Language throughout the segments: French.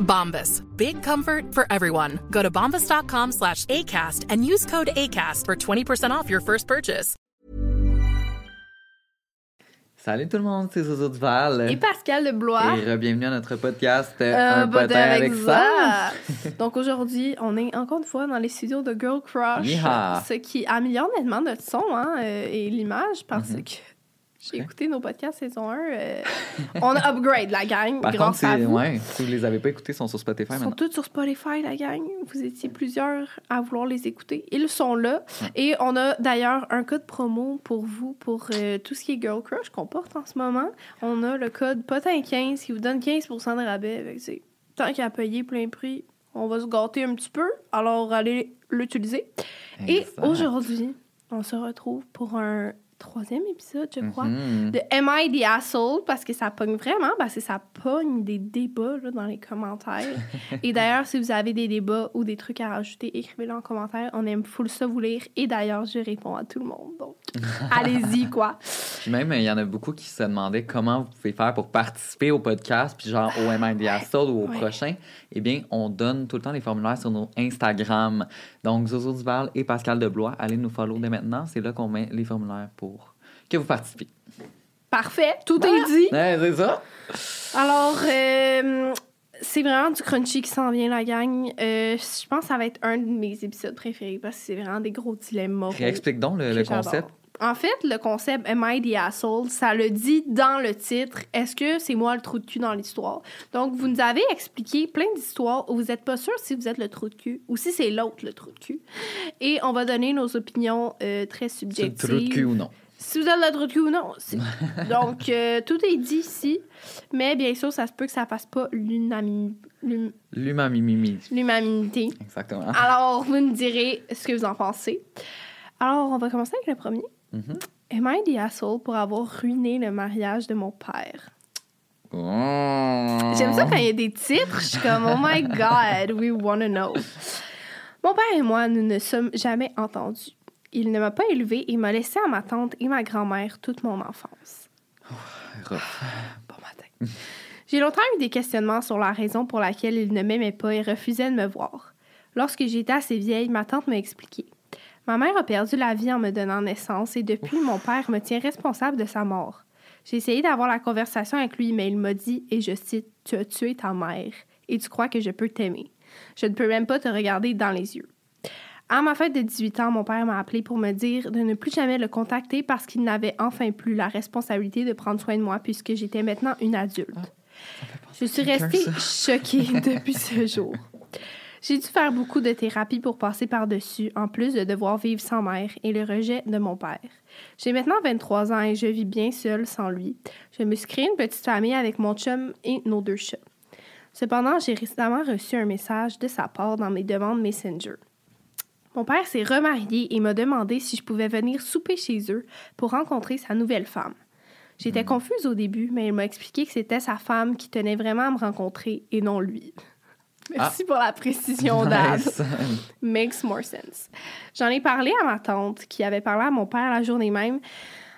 Bombas. Big comfort for everyone. Go to bombas.com slash ACAST and use code ACAST for 20% off your first purchase. Salut tout le monde, c'est Zozo Duval. Et Pascal Leblois. Et bienvenue à notre podcast euh, Un potin potin avec ça. Donc aujourd'hui, on est encore une fois dans les studios de Girl Crush, Yeehaw. ce qui améliore nettement notre son hein, euh, et l'image parce Mhm. que j'ai écouté nos podcasts saison 1. euh, on a upgrade la gang Par contre, grâce à c'est- vous. ouais, si vous les avez pas écoutés, ils sont sur Spotify Ils sont maintenant. tous sur Spotify, la gang. Vous étiez plusieurs à vouloir les écouter. Ils sont là. Et on a d'ailleurs un code promo pour vous, pour euh, tout ce qui est Girl Crush qu'on porte en ce moment. On a le code POTIN15 qui vous donne 15 de rabais. Fait Tant qu'à payer plein prix, on va se gâter un petit peu. Alors, allez l'utiliser. Et aujourd'hui, on se retrouve pour un troisième épisode, je crois Mhm. de Am I the Asshole? Parce que ça pogne vraiment, parce que ça pogne des débats là, dans les commentaires. et d'ailleurs, si vous avez des débats ou des trucs à rajouter, écrivez-les en commentaire. On aime full ça vous lire. Et d'ailleurs, je réponds à tout le monde. Donc, allez-y, quoi. Puis même, il y en a beaucoup qui se demandaient comment vous pouvez faire pour participer au podcast, puis genre au Am I the Asshole ou au Ouais. prochain? Eh bien, on donne tout le temps les formulaires sur nos Instagram. Donc, Zozo Duval et Pascal Deblois, allez nous follow dès maintenant. C'est là qu'on met les formulaires pour que vous participiez. Parfait, tout est dit. Ouais, c'est ça. Alors, euh, c'est vraiment du crunchy qui s'en vient, la gang. Euh, je pense que ça va être un de mes épisodes préférés parce que c'est vraiment des gros dilemmes moraux. Réexplique donc le, concept. En fait, le concept Am I the Asshole, ça le dit dans le titre. Est-ce que c'est moi le trou de cul dans l'histoire? Donc, vous nous avez expliqué plein d'histoires où vous n'êtes pas sûr si vous êtes le trou de cul ou si c'est l'autre le trou de cul. Et on va donner nos opinions euh, très C'est le subjectives. trou de cul ou non. Si vous êtes de cul ou non. c'est- Donc, euh, tout est dit ici. Mais bien sûr, ça se peut que ça fasse pas l'unami- l'um- L'humamimimi. l'unanimité. Exactement. Alors, vous nous direz ce que vous en pensez. Alors, on va commencer avec le premier. Mhm. Am I the asshole pour avoir ruiné le mariage de mon père? Oh. J'aime ça quand il y a des titres. Je suis comme, oh my God, we wanna know. Mon père et moi, nous ne sommes jamais entendus. Il ne m'a pas élevée et m'a laissé à ma tante et ma grand-mère toute mon enfance. Rough. Bon matin. J'ai longtemps eu des questionnements sur la raison pour laquelle il ne m'aimait pas et refusait de me voir. Lorsque j'étais assez vieille, ma tante m'a expliqué. Ma mère a perdu la vie en me donnant naissance et depuis, mon père me tient responsable de sa mort. J'ai essayé d'avoir la conversation avec lui, mais il m'a dit, et je cite, Tu as tué ta mère et tu crois que je peux t'aimer. Je ne peux même pas te regarder dans les yeux. À ma fête de 18 ans, mon père m'a appelé pour me dire de ne plus jamais le contacter parce qu'il n'avait enfin plus la responsabilité de prendre soin de moi puisque j'étais maintenant une adulte. Je suis restée choquée depuis ce jour. J'ai dû faire beaucoup de thérapie pour passer par-dessus, en plus de devoir vivre sans mère et le rejet de mon père. J'ai maintenant 23 ans et je vis bien seule sans lui. Je me suis créé une petite famille avec mon chum et nos deux chats. Cependant, j'ai récemment reçu un message de sa part dans mes demandes Messenger. Mon père s'est remarié et m'a demandé si je pouvais venir souper chez eux pour rencontrer sa nouvelle femme. J'étais confuse au début, mais il m'a expliqué que c'était sa femme qui tenait vraiment à me rencontrer et non lui. Merci pour la précision, Dad. Nice. Makes more sense. J'en ai parlé à ma tante qui avait parlé à mon père la journée même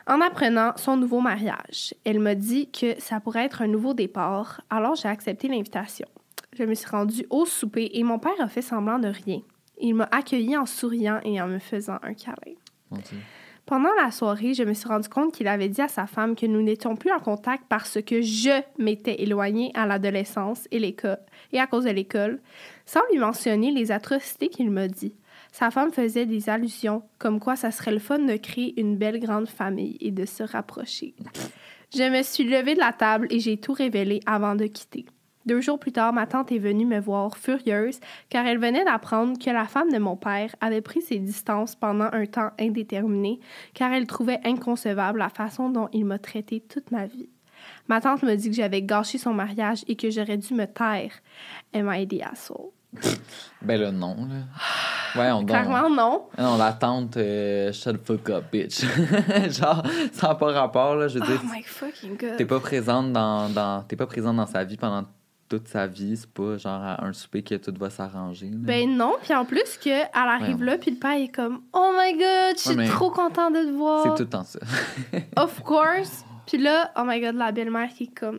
en apprenant son nouveau mariage. Elle m'a dit que ça pourrait être un nouveau départ, alors j'ai accepté l'invitation. Je me suis rendue au souper et mon père a fait semblant de rien. Il m'a accueilli en souriant et en me faisant un câlin. Pendant la soirée, je me suis rendu compte qu'il avait dit à sa femme que nous n'étions plus en contact parce que je m'étais éloignée à l'adolescence et, l'école- et à cause de l'école, sans lui mentionner les atrocités qu'il m'a dit. Sa femme faisait des allusions, comme quoi ça serait le fun de créer une belle grande famille et de se rapprocher. Je me suis levée de la table et j'ai tout révélé avant de quitter. Deux jours plus tard, ma tante est venue me voir furieuse car elle venait d'apprendre que la femme de mon père avait pris ses distances pendant un temps indéterminé car elle trouvait inconcevable la façon dont il m'a traité toute ma vie. Ma tante me dit que j'avais gâché son mariage et que j'aurais dû me taire. Am I the asshole? Ben là, non. Là. Ouais, on Clairement, non. Non, la tante, euh, shut the fuck up, bitch. Genre, ça n'a pas rapport, là. Je veux dire, Oh my fucking god. t'es pas présente dans, dans, t'es pas présente dans sa vie pendant toute sa vie. C'est pas genre à un souper que tout va s'arranger. là. Ben non, puis en plus que elle arrive là, puis le père est comme Oh my god, je suis Ouais, mais trop content de te voir. C'est tout le temps ça. Of course. Puis là, oh my god, la belle-mère qui est comme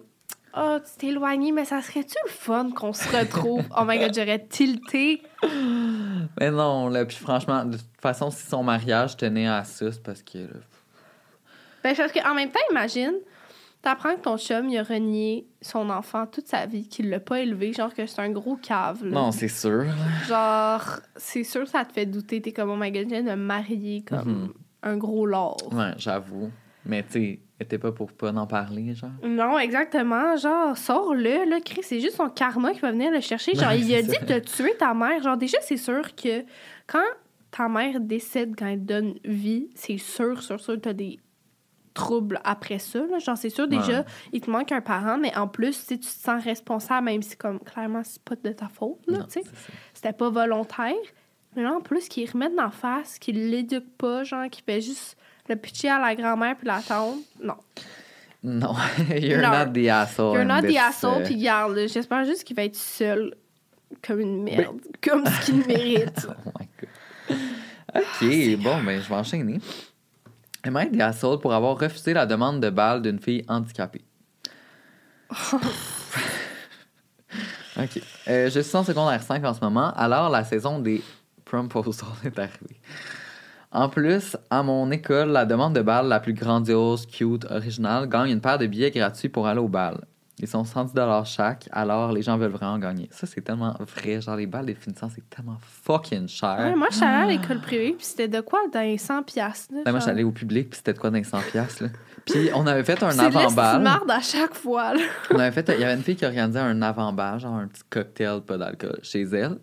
Oh, tu t'es éloigné, mais ça serait-tu le fun qu'on se retrouve? oh my god, j'aurais tilté. Mais non, là, puis franchement, de toute façon, si son mariage tenait à ça, c'est parce que. là, Ben, parce qu'en même temps, imagine, t'apprends que ton chum, il a renié son enfant toute sa vie, qu'il l'a pas élevé, genre que c'est un gros cave. là. Non, c'est sûr. Genre, c'est sûr que ça te fait douter. T'es comme, oh my god, je viens de me marier comme Mhm. un gros lord. Ouais, j'avoue. Mais tu était pas pour pas en parler, genre. Non, exactement. Genre, sors-le, là, Chris. C'est juste son karma qui va venir le chercher. Genre, il a dit de tuer ta mère. Genre, déjà, c'est sûr que quand ta mère décède, quand elle donne vie, c'est sûr, sûr, sûr que t'as des troubles après ça. là. Genre, c'est sûr, déjà, Ouais. il te manque un parent, mais en plus, si tu te sens responsable, même si, comme, clairement, c'est pas de ta faute, là, tu sais. C'était pas volontaire. Mais là, en plus, qu'ils remettent en face, qu'ils l'éduquent pas, genre, qu'ils fait juste le pitcher à la grand-mère puis la tante. Non. Non, you're Non. not the asshole. You're not the asshole, puis garde, j'espère juste qu'il va être seul comme une merde, comme ce qu'il mérite. Oh my god. Ok, bon, ben, je vais enchaîner. I the asshole pour avoir refusé la demande de balle d'une fille handicapée? ok. Euh, je suis en secondaire 5 en ce moment, alors la saison des proposals est arrivée. En plus, à mon école, la demande de balle la plus grandiose, cute, originale gagne une paire de billets gratuits pour aller au bal. Ils sont 110 chaque, alors les gens veulent vraiment gagner. Ça, c'est tellement vrai. Genre, les balles des finissants, c'est tellement fucking cher. Ouais, moi, je suis allée à l'école privée, puis c'était de quoi dans les 100 piastres, là, Ben, moi, genre? j'allais au public, puis c'était de quoi dans les 100 piastres, là. Puis on avait fait un C'est de l'esti de avant-bal. marde à chaque fois, là. On avait fait... Il y avait une fille qui organisait un avant-bal, genre un petit cocktail, pas d'alcool, chez elle.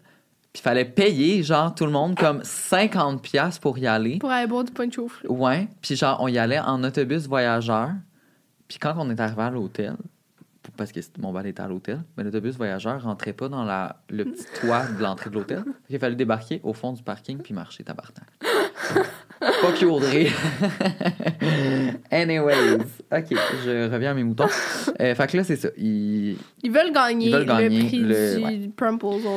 Puis il fallait payer, genre, tout le monde, comme 50 piastres pour y aller. Pour aller boire du punch au fruit. Ouais. Puis genre, on y allait en autobus voyageur. Puis quand on est arrivé à l'hôtel, parce que mon bal était à l'hôtel, mais l'autobus voyageur rentrait pas dans la, le petit toit de l'entrée de l'hôtel. Il fallait débarquer au fond du parking puis marcher tabarnak. Fuck you, Audrey. Anyways. OK, je reviens à mes moutons. Euh, fait que là, c'est ça. Il- Ils veulent gagner, Ils veulent gagner le prix le- du ouais.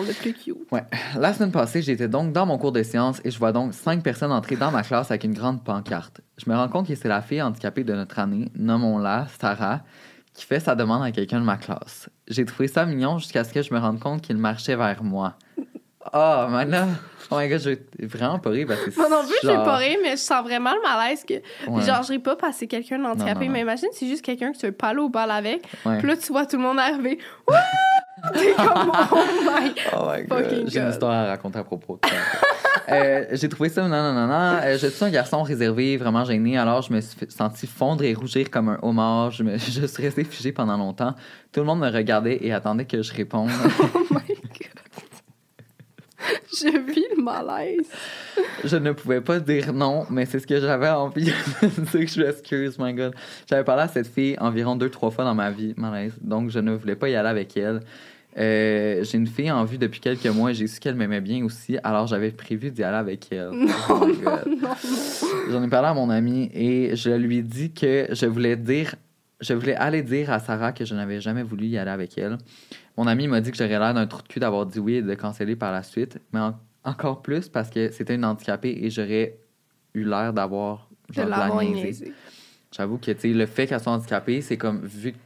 le plus cute. Ouais. La semaine passée, j'étais donc dans mon cours de sciences et je vois donc cinq personnes entrer dans ma classe avec une grande pancarte. Je me rends compte que c'est la fille handicapée de notre année, nommons-la Sarah, qui fait sa demande à quelqu'un de ma classe. J'ai trouvé ça mignon jusqu'à ce que je me rende compte qu'il marchait vers moi. Oh, man là, oh my god, j'ai vraiment pas ri parce que Moi non plus, genre- pas rire, mais je sens vraiment le malaise que. Ouais. Genre, je ris pas parce que c'est quelqu'un d'handicapé, mais imagine, c'est juste quelqu'un que tu veux pas aller au bal avec. Ouais. Puis là, tu vois tout le monde arriver. T'es comme, oh my. Oh my god, j'ai une histoire à raconter à propos de ça. Euh, j'ai trouvé ça, non, non, non, non. Euh, je suis un garçon réservé, vraiment gêné, alors je me suis senti fondre et rougir comme un homard. Je, me, je suis resté figé pendant longtemps. Tout le monde me regardait et attendait que je réponde. Oh my god. Je vis le malaise. je ne pouvais pas dire non, mais c'est ce que j'avais envie de dire que je m'excuse, my god. J'avais parlé à cette fille environ deux, trois fois dans ma vie, malaise, donc je ne voulais pas y aller avec elle. Euh, j'ai une fille en vue depuis quelques mois et j'ai su qu'elle m'aimait bien aussi, alors j'avais prévu d'y aller avec elle. Oh. Non, non. J'en ai parlé à mon ami et je lui ai dit que je voulais dire je voulais aller dire à Sarah que je n'avais jamais voulu y aller avec elle. Mon ami m'a dit que j'aurais l'air d'un trou de cul d'avoir dit oui et de canceller par la suite, mais en- encore plus parce que c'était une handicapée et j'aurais eu l'air d'avoir De genre, de la. J'avoue que tu le fait qu'elle soit handicapée, c'est comme vu que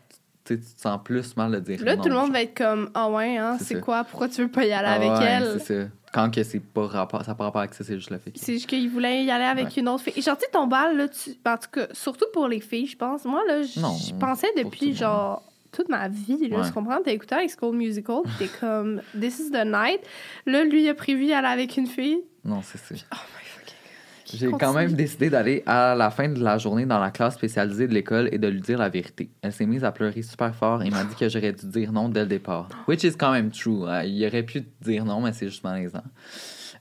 tu te sens plus mal de dire Là, non, tout le monde genre. va être comme Ah ouais, hein, C'est quoi? Pourquoi tu veux pas y aller Ah avec ouais, elle? C'est ça. Quand que c'est pas rapport, ça n'a pas rapport avec ça, c'est juste le fait. C'est juste qu'il voulait y aller avec Ouais. une autre fille. Et Genre, tu sais, ton bal, là, tu... en tout cas, surtout pour les filles, je pense. Moi, là, je pensais depuis, genre, toute ma vie, là, Ouais. tu comprends? T'as écouté High School Musical, t'es comme, This is the night. Là, lui, il a prévu y aller avec une fille. Non, c'est ça. Oh my fucking. J'ai quand même décidé d'aller à la fin de la journée dans la classe spécialisée de l'école et de lui dire la vérité. Elle s'est mise à pleurer super fort et m'a dit que j'aurais dû dire non dès le départ. Which is quand même true. hein. Il aurait pu dire non, mais c'est juste malaisant.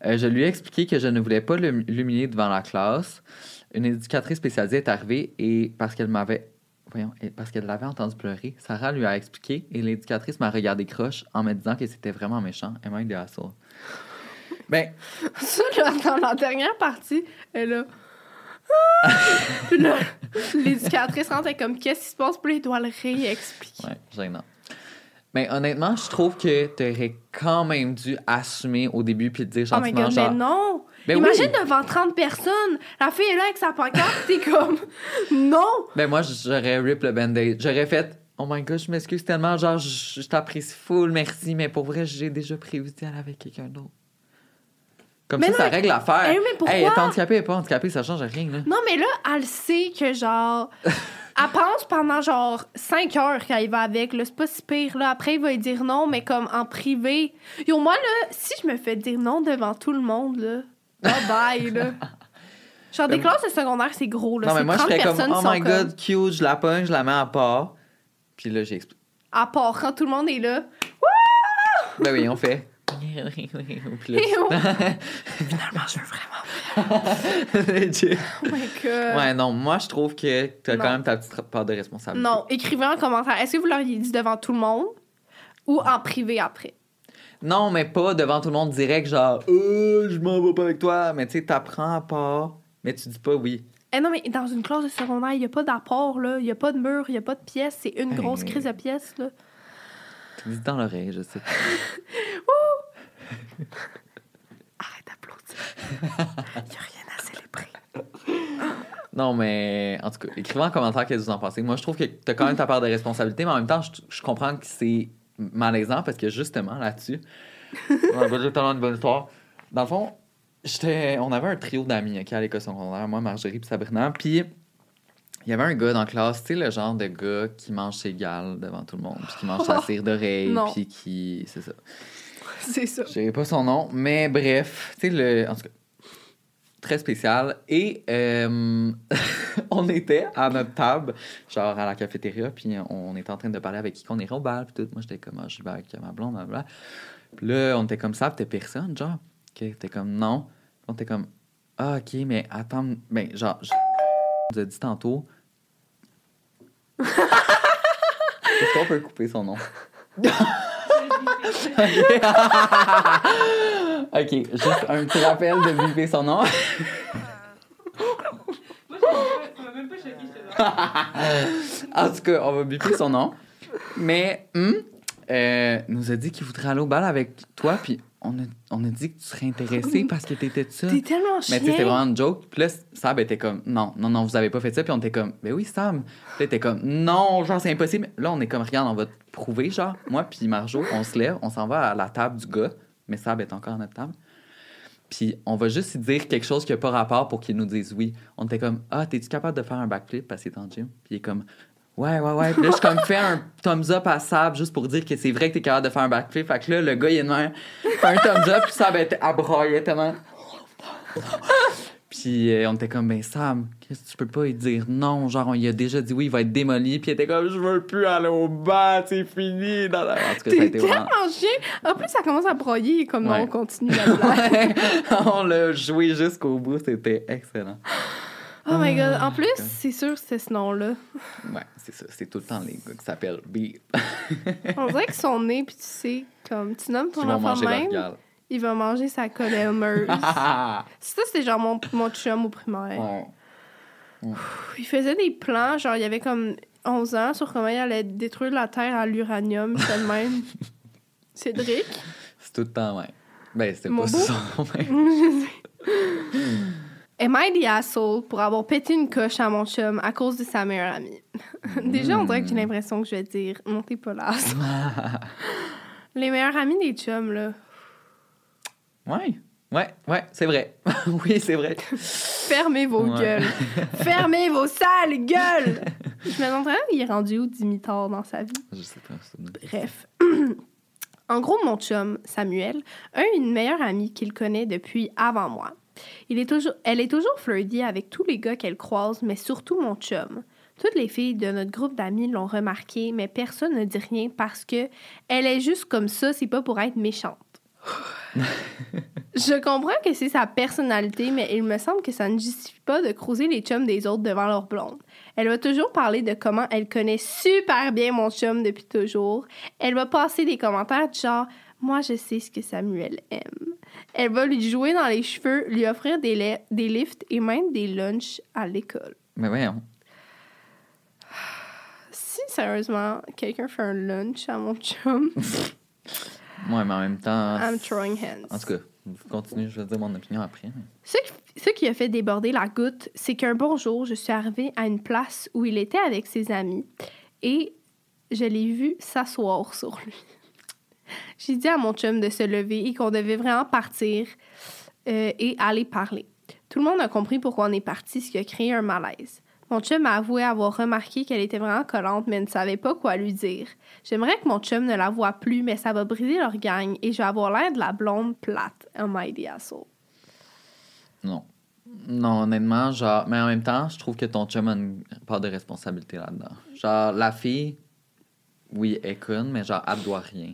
Euh, je lui ai expliqué que je ne voulais pas l'hum- l'humilier devant la classe. Une éducatrice spécialisée est arrivée et parce qu'elle m'avait. Voyons, et parce qu'elle l'avait entendu pleurer, Sarah lui a expliqué et l'éducatrice m'a regardé croche en me disant que c'était vraiment méchant. Am I the asshole? Ben, Ça, là, dans la dernière partie, elle a. Puis là, l'éducatrice rentre comme qu'est-ce qui se passe? Puis il doit le réexpliquer. Ouais, gênant. Mais honnêtement, je trouve que t'aurais quand même dû assumer au début puis te dire Oh my gentiment god, genre... mais non! Ben Imagine oui. devant 30 personnes, la fille est là avec sa pancarte, t'es comme non! Ben moi, j'aurais rip le band-aid. J'aurais fait... Oh my god, je m'excuse tellement, genre, je, je t'apprécie full, merci, mais pour vrai, j'ai déjà prévu d'y aller avec quelqu'un d'autre. Comme Mais ça, non, ça règle l'affaire. Eh, mais pourquoi? Hey, est handicapée, est pas handicapée, ça change rien, là. Non, mais là, elle sait que genre. Elle pense pendant genre 5 heures qu'elle y va avec. là. C'est pas si pire. Là. Après, il va lui dire non, mais comme en privé. Yo, moi, là, si je me fais dire non devant tout le monde, là, bye bye, là. Genre, des classes de secondaire, c'est gros, là. non, mais moi, je 30 serais comme, oh my comme- god, cute, je la pogne, je la mets à part. Puis là, j'explique. À part quand tout le monde est là. Ben oui, on fait. Puis là- Finalement, je veux vraiment. Legit. Oh my god. Ouais, non, moi, je trouve que t'as quand même ta petite part de responsabilité. Non, écrivez en commentaire. Est-ce que vous l'auriez dit devant tout le monde ou en privé après? Non, mais pas devant tout le monde direct, genre, euh, je m'en vais pas avec toi. Mais tu sais, t'apprends à part, mais tu dis pas oui. Eh non, mais dans une classe de secondaire, il n'y a pas d'apport, là. Il n'y a pas de mur, il n'y a pas de pièce. C'est une Hey. grosse crise de pièces, là. Tu dis dans l'oreille, je sais. Arrête d'applaudir. Il n'y a rien à célébrer. Non, mais en tout cas, écrivez en commentaire qu'est-ce que vous en pensez. Moi, je trouve que t'as quand même ta part de responsabilité, mais en même temps, je, je comprends que c'est malaisant parce que justement, là-dessus, on a tellement de bonne histoire. Dans le fond, on avait un trio d'amis à l'école secondaire, moi, Marjorie puis Sabrina, puis il y avait un gars dans la classe, tu sais, le genre de gars qui mange ses gales devant tout le monde, puis qui mange sa cire d'oreille, puis qui. C'est ça. C'est ça. Je pas son nom, mais bref, tu sais, le... en tout cas, très spécial. Et euh, on était à notre table, genre à la cafétéria, puis on était en train de parler avec qui qu'on irait au bal, puis tout. Moi, j'étais comme, ah, je vais avec ma blonde, blablabla. Puis là, on était comme ça, puis t'es personne, genre. OK, t'es comme, non. Puis on était comme, ah, OK, mais attends, ben, genre, je nous a dit tantôt. Est-ce qu'on peut couper son nom? ok, juste un petit rappel de biper son nom. en tout cas, on va biper son nom. Mais, hum, euh, nous a dit qu'il voudrait aller au bal avec toi, puis on a, on a dit que tu serais intéressé parce que t'étais ça. T'es tellement chien. Mais tu sais, c'était vraiment une joke. Puis là, Sab était comme, non, non, non, vous avez pas fait ça. Puis on était comme, ben oui, Sam. Puis était comme, non, genre, c'est impossible. Là, on est comme, regarde, on va te prouver, genre. Moi, puis Marjo, on se lève, on s'en va à la table du gars. Mais Sab est encore à notre table. Puis on va juste dire quelque chose qui n'a pas rapport pour qu'il nous dise oui. On était comme, ah, t'es-tu capable de faire un backflip parce qu'il est en gym? Puis il est comme, ouais, ouais, ouais. Puis là, je comme fait un thumbs up à Sab juste pour dire que c'est vrai que t'es capable de faire un backflip. Fait que là, le gars, il est de même, fait un thumbs up, puis Sab était brailler tellement. Puis euh, on était comme, ben Sam, qu'est-ce que tu peux pas lui dire non? Genre, on lui a déjà dit oui, il va être démoli. Puis il était comme, je veux plus aller au bas, c'est fini. Dans la- En tout cas, ça a T'es été vraiment. tellement chien. En plus, ça commence à broyer. Comme Ouais. non, on continue la blague. on l'a joué jusqu'au bout, c'était excellent. Oh my god. En Ah, plus, c'est sûr que c'est ce nom-là. Ouais, c'est ça. C'est tout le temps les gars qui s'appellent B. On dirait qu'ils sont nés, puis tu sais, comme tu nommes ton vont enfant manger leur même, il va manger sa collemeuse. ça, c'était genre mon, mon chum au primaire. Ouais. Il faisait des plans, genre, il y avait comme 11 ans sur comment il allait détruire la Terre à l'uranium, c'est le même. Cédric? C'est tout le temps même. Ben, c'était pas beau? son même. Am I the asshole pour avoir pété une coche à mon chum à cause de sa meilleure amie? Déjà, on dirait que j'ai l'impression que je vais dire non, t'es pas là. Les meilleurs amis des chums, là. Ouais, ouais, ouais, c'est vrai. oui, c'est vrai. Fermez vos Ouais. gueules. Fermez vos sales gueules! Je me demande vraiment, il est rendu où Dimitar dans sa vie? Je sais pas. Bref. en gros, mon chum, Samuel, a une meilleure amie qu'il connaît depuis avant moi. Il est toujours, elle est toujours flirty avec tous les gars qu'elle croise, mais surtout mon chum. Toutes les filles de notre groupe d'amis l'ont remarqué, mais personne ne dit rien parce que elle est juste comme ça, c'est pas pour être méchante. Je comprends que c'est sa personnalité, mais il me semble que ça ne justifie pas de croiser les chums des autres devant leur blonde. Elle va toujours parler de comment elle connaît super bien mon chum depuis toujours. Elle va passer des commentaires du genre Moi, je sais ce que Samuel aime. Elle va lui jouer dans les cheveux, lui offrir des, la- des lifts et même des lunchs à l'école. Mais voyons. Si sérieusement, quelqu'un fait un lunch à mon chum, Ouais, mais en même temps. I'm throwing hands. En tout cas, continue, je vais dire mon opinion après. mais- Ce qui, ce qui a fait déborder la goutte, c'est qu'un bon jour, je suis arrivée à une place où il était avec ses amis et je l'ai vu s'asseoir sur lui. J'ai dit à mon chum de se lever et qu'on devait vraiment partir euh, et aller parler. Tout le monde a compris pourquoi on est parti, ce qui a créé un malaise. Mon chum a avoué avoir remarqué qu'elle était vraiment collante, mais ne savait pas quoi lui dire. J'aimerais que mon chum ne la voie plus, mais ça va briser leur gang et je vais avoir l'air de la blonde plate. I the asshole? Non. Non, honnêtement, genre, mais en même temps, je trouve que ton chum a une part de responsabilité là-dedans. Genre, la fille, oui, elle est conne, mais genre, elle doit rien.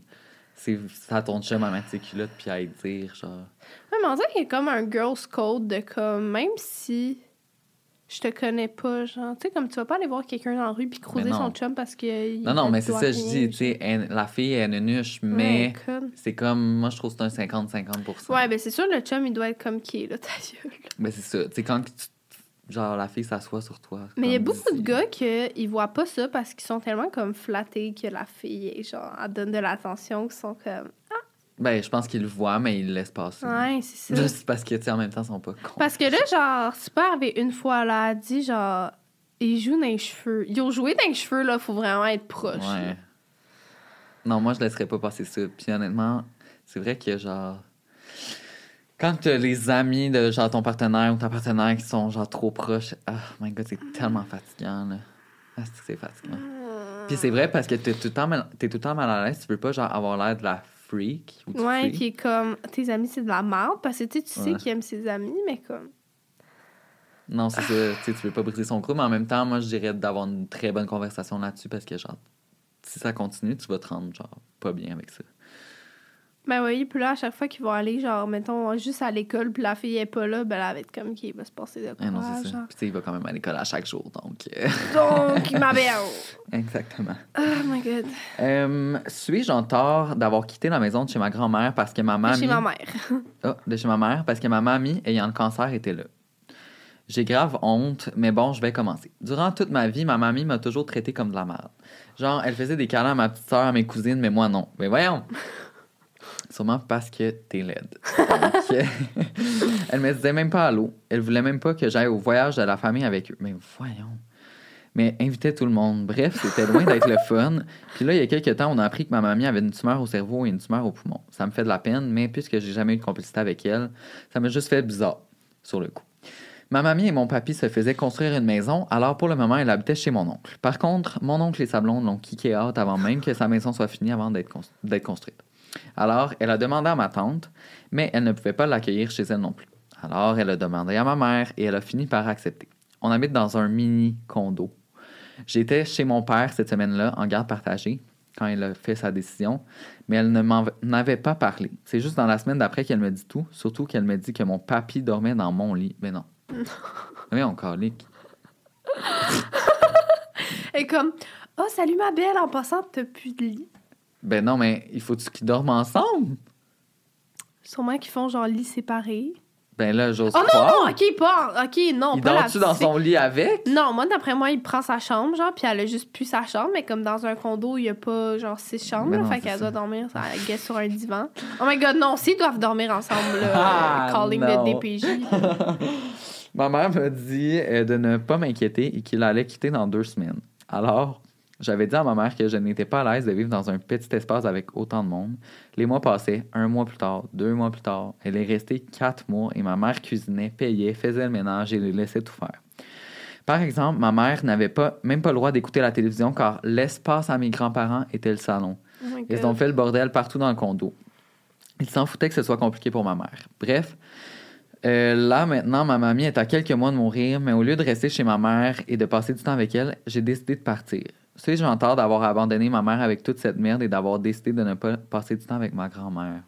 C'est c'est à ton chum à mettre ses culottes puis à y dire, genre. Ouais, mais on dirait qu'il y a comme un girl's code de comme, même si je te connais pas, genre, tu sais, comme tu vas pas aller voir quelqu'un dans la rue puis croiser Mais son chum parce que. il Non, non, mais c'est doit ça, je dis, tu sais, la fille est une nuche, Ouais, mais c'est comme, moi, je trouve genre, la fille s'assoit sur toi. Mais il y a beaucoup de gars qui ils voient pas ça parce qu'ils sont tellement comme flattés que la fille, est, genre, elle donne de l'attention, qu'ils sont comme. Ben, je pense qu'ils le voient, mais ils le laissent passer. Ouais, c'est ça. Juste parce que, tu sais, en même temps, ils sont pas cons. Parce que là, genre, c'est pas arrivé une fois, là, elle dit, genre, ils jouent dans les cheveux. Ils ont joué dans les cheveux, là, faut vraiment être proche. Ouais. Non, moi, je laisserais pas passer ça. Puis honnêtement, c'est vrai que genre. Quand t'as les amis de genre ton partenaire ou ta partenaire qui sont genre trop proches, ah my god, c'est tellement fatigant là. Ah, c'est fatigant. Puis c'est vrai parce que t'es tout le temps mal, t'es tout le temps mal à l'aise, tu veux pas genre avoir l'air de la freak ou Ouais, freak. puis comme tes amis, c'est de la merde parce que tu sais, tu sais Ouais. qu'il aime ses amis, mais comme. Non, c'est ça, tu veux pas briser son groupe, mais en même temps, moi je dirais d'avoir une très bonne conversation là-dessus parce que genre si ça continue, tu vas te rendre genre pas bien avec ça. Ben oui, puis là, à chaque fois qu'ils vont aller, genre, mettons, juste à l'école, puis la fille est pas là, ben elle va être comme qui va se passer de quoi. Ah non, c'est ça. Puis tu sais, il va quand même à l'école à chaque jour, donc. euh, Donc, ma belle. Exactement. Oh my god. Euh, Suis-je en tort d'avoir quitté la maison de chez ma grand-mère parce que ma mamie. Chez ma mère. Ah, de chez ma mère parce que ma mamie, ayant le cancer, était là. J'ai grave honte, mais bon, je vais commencer. Durant toute ma vie, ma mamie m'a toujours traité comme de la merde. Genre, elle faisait des câlins à ma petite soeur, à mes cousines, mais moi non. Mais voyons! Sûrement parce que t'es laide. Donc, euh, elle me disait même pas allô. Elle voulait même pas que j'aille au voyage de la famille avec eux. Mais voyons. Mais invitait tout le monde. Bref, c'était loin d'être le fun. Puis là, il y a quelques temps, on a appris que ma mamie avait une tumeur au cerveau et une tumeur au poumon. Ça me fait de la peine, mais puisque j'ai jamais eu de complicité avec elle, ça m'a juste fait bizarre sur le coup. Ma mamie et mon papy se faisaient construire une maison, alors pour le moment, elle habitait chez mon oncle. Par contre, mon oncle et sa blonde l'ont kické out avant même que sa maison soit finie avant d'être cons- d'être construite. Alors, elle a demandé à ma tante, mais elle ne pouvait pas l'accueillir chez elle non plus. Alors, elle a demandé à ma mère et elle a fini par accepter. On habite dans un mini condo. J'étais chez mon père cette semaine-là en garde partagée quand elle a fait sa décision, mais elle ne m'en avait pas parlé. C'est juste dans la semaine d'après qu'elle me dit tout, surtout qu'elle me dit que mon papy dormait dans mon lit. Mais non. Oui, on calique. Et comme, oh, salut ma belle, en passant, t'as plus de lit. Ben non, mais il faut-tu qu'ils dorment ensemble? Sûrement qu'ils font genre lit séparé. Ben là, j'ose Oh non, croire. non, ok, pas. Ok, non, il pas dort-tu dans son lit avec? Non, moi, d'après moi, il prend sa chambre, genre, puis elle a juste plus sa chambre, mais comme dans un condo, il y a pas, genre, six chambres, Mais là, fait qu'elle doit dormir, ça, elle guette sur un divan. Oh my god, non, s'ils doivent dormir ensemble, là, Ah, calling le DPJ. Ma mère m'a dit euh, de ne pas m'inquiéter et qu'il allait quitter dans deux semaines. Alors, j'avais dit à ma mère que je n'étais pas à l'aise de vivre dans un petit espace avec autant de monde. Les mois passaient, un mois plus tard, deux mois plus tard. Elle est restée quatre mois et ma mère cuisinait, payait, faisait le ménage et les laissait tout faire. Par exemple, ma mère n'avait pas, même pas le droit d'écouter la télévision car l'espace à mes grands-parents était le salon. Oh Ils ont fait le bordel partout dans le condo. Ils s'en foutaient que ce soit compliqué pour ma mère. Bref, euh, là maintenant, ma mamie est à quelques mois de mourir, mais au lieu de rester chez ma mère et de passer du temps avec elle, j'ai décidé de partir. Sais-je tort d'avoir abandonné ma mère avec toute cette merde et d'avoir décidé de ne pas passer du temps avec ma grand-mère?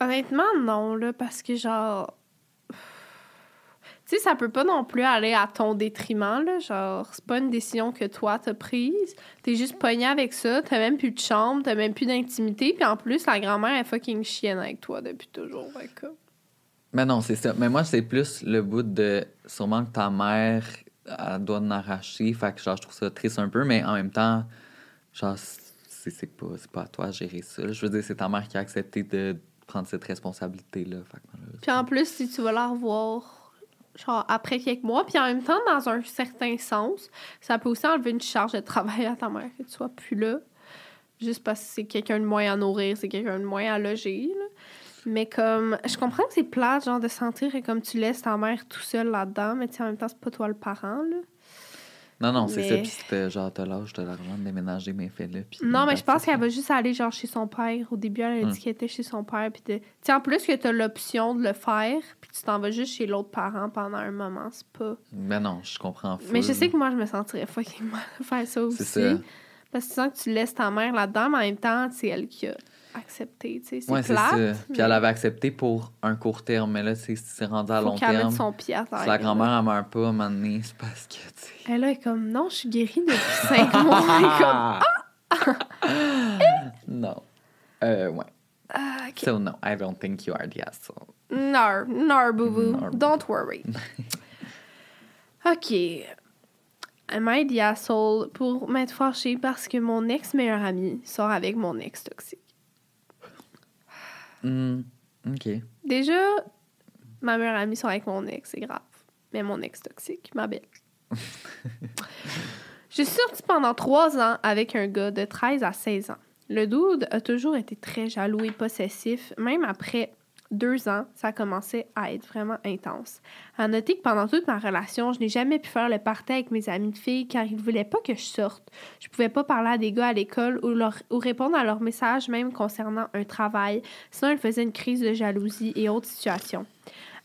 Honnêtement, non, là, parce que, genre. Tu sais, ça peut pas non plus aller à ton détriment, là. Genre, c'est pas une décision que toi t'as prise. T'es juste pogné avec ça. T'as même plus de chambre, t'as même plus d'intimité. Puis en plus, la grand-mère est fucking chienne avec toi depuis toujours. Mais non, c'est ça. Mais moi, c'est plus le bout de sûrement que ta mère elle doit en arracher. Fait que genre, je trouve ça triste un peu, mais en même temps, genre, c'est pas, pas à toi de gérer ça. Je veux dire, c'est ta mère qui a accepté de prendre cette responsabilité-là. Puis en plus, si tu vas la revoir, genre, après quelques mois, puis en même temps, dans un certain sens, ça peut aussi enlever une charge de travail à ta mère, que tu sois plus là. Juste parce que c'est quelqu'un de moins à nourrir, c'est quelqu'un de moins à loger, là. Mais comme, je comprends que c'est plate, genre, de sentir que comme tu laisses ta mère tout seul là-dedans, mais tu en même temps, c'est pas toi le parent, là. Non, non, c'est ça. Puis c'était genre, t'as l'âge, t'as l'argent de déménager, mais fais-le. Non, mais je pense qu'elle va juste aller, genre, chez son père. Au début, elle a dit qu'elle était chez son père, puis de... Tu sais, en plus que t'as l'option de le faire, puis tu t'en vas juste chez l'autre parent pendant un moment, c'est pas... Mais non, je comprends. Mais je sais que moi, je me sentirais fucking mal de faire ça aussi. C'est ça. Parce que tu sens que tu laisses ta mère là-dedans, mais en même temps, c'est elle qui a accepté. tu sais. C'est Ouais, c'est plate. ça. mais Puis elle avait accepté pour un court terme, mais là, c'est rendu à faut long terme. son pied à terre. Si la grand-mère, elle meurt pas, donné, c'est parce que, tu sais. Elle là, est comme, non, je suis guérie depuis cinq mois. Elle est comme, non. Euh, ouais. ah, ok. So, no, I don't think you are the asshole. No, no. No, boo-boo. Don't worry. OK. Am I the asshole pour m'être fâchée parce que mon ex-meilleur ami sort avec mon ex toxique? Hmm, OK. Déjà, ma meilleure amie sort avec mon ex, c'est grave. Mais mon ex toxique, ma belle. Je suis sortie pendant trois ans avec un gars de 13 à 16 ans. Le dude a toujours été très jaloux et possessif. Même après deux ans, ça commençait à être vraiment intense. À noter que pendant toute ma relation, je n'ai jamais pu faire le party avec mes amis de filles car ils ne voulaient pas que je sorte. Je pouvais pas parler à des gars à l'école ou répondre à leurs messages même concernant un travail. Sinon, ils faisaient une crise de jalousie et autres situations.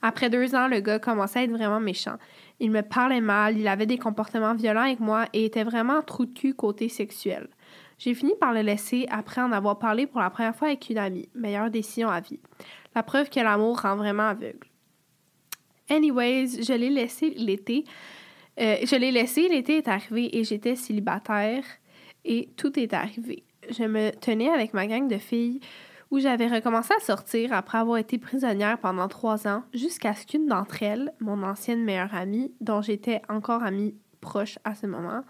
Après deux ans, le gars commençait à être vraiment méchant. Il me parlait mal, il avait des comportements violents avec moi et était vraiment trou de cul côté sexuel. J'ai fini par le laisser après en avoir parlé pour la première fois avec une amie. Meilleure décision à vie. La preuve que l'amour rend vraiment aveugle. Anyways, je l'ai laissé l'été. Euh, je l'ai laissé, l'été est arrivé et j'étais célibataire et tout est arrivé. Je me tenais avec ma gang de filles où j'avais recommencé à sortir après avoir été prisonnière pendant trois ans jusqu'à ce qu'une d'entre elles, mon ancienne meilleure amie, dont j'étais encore amie proche à ce moment,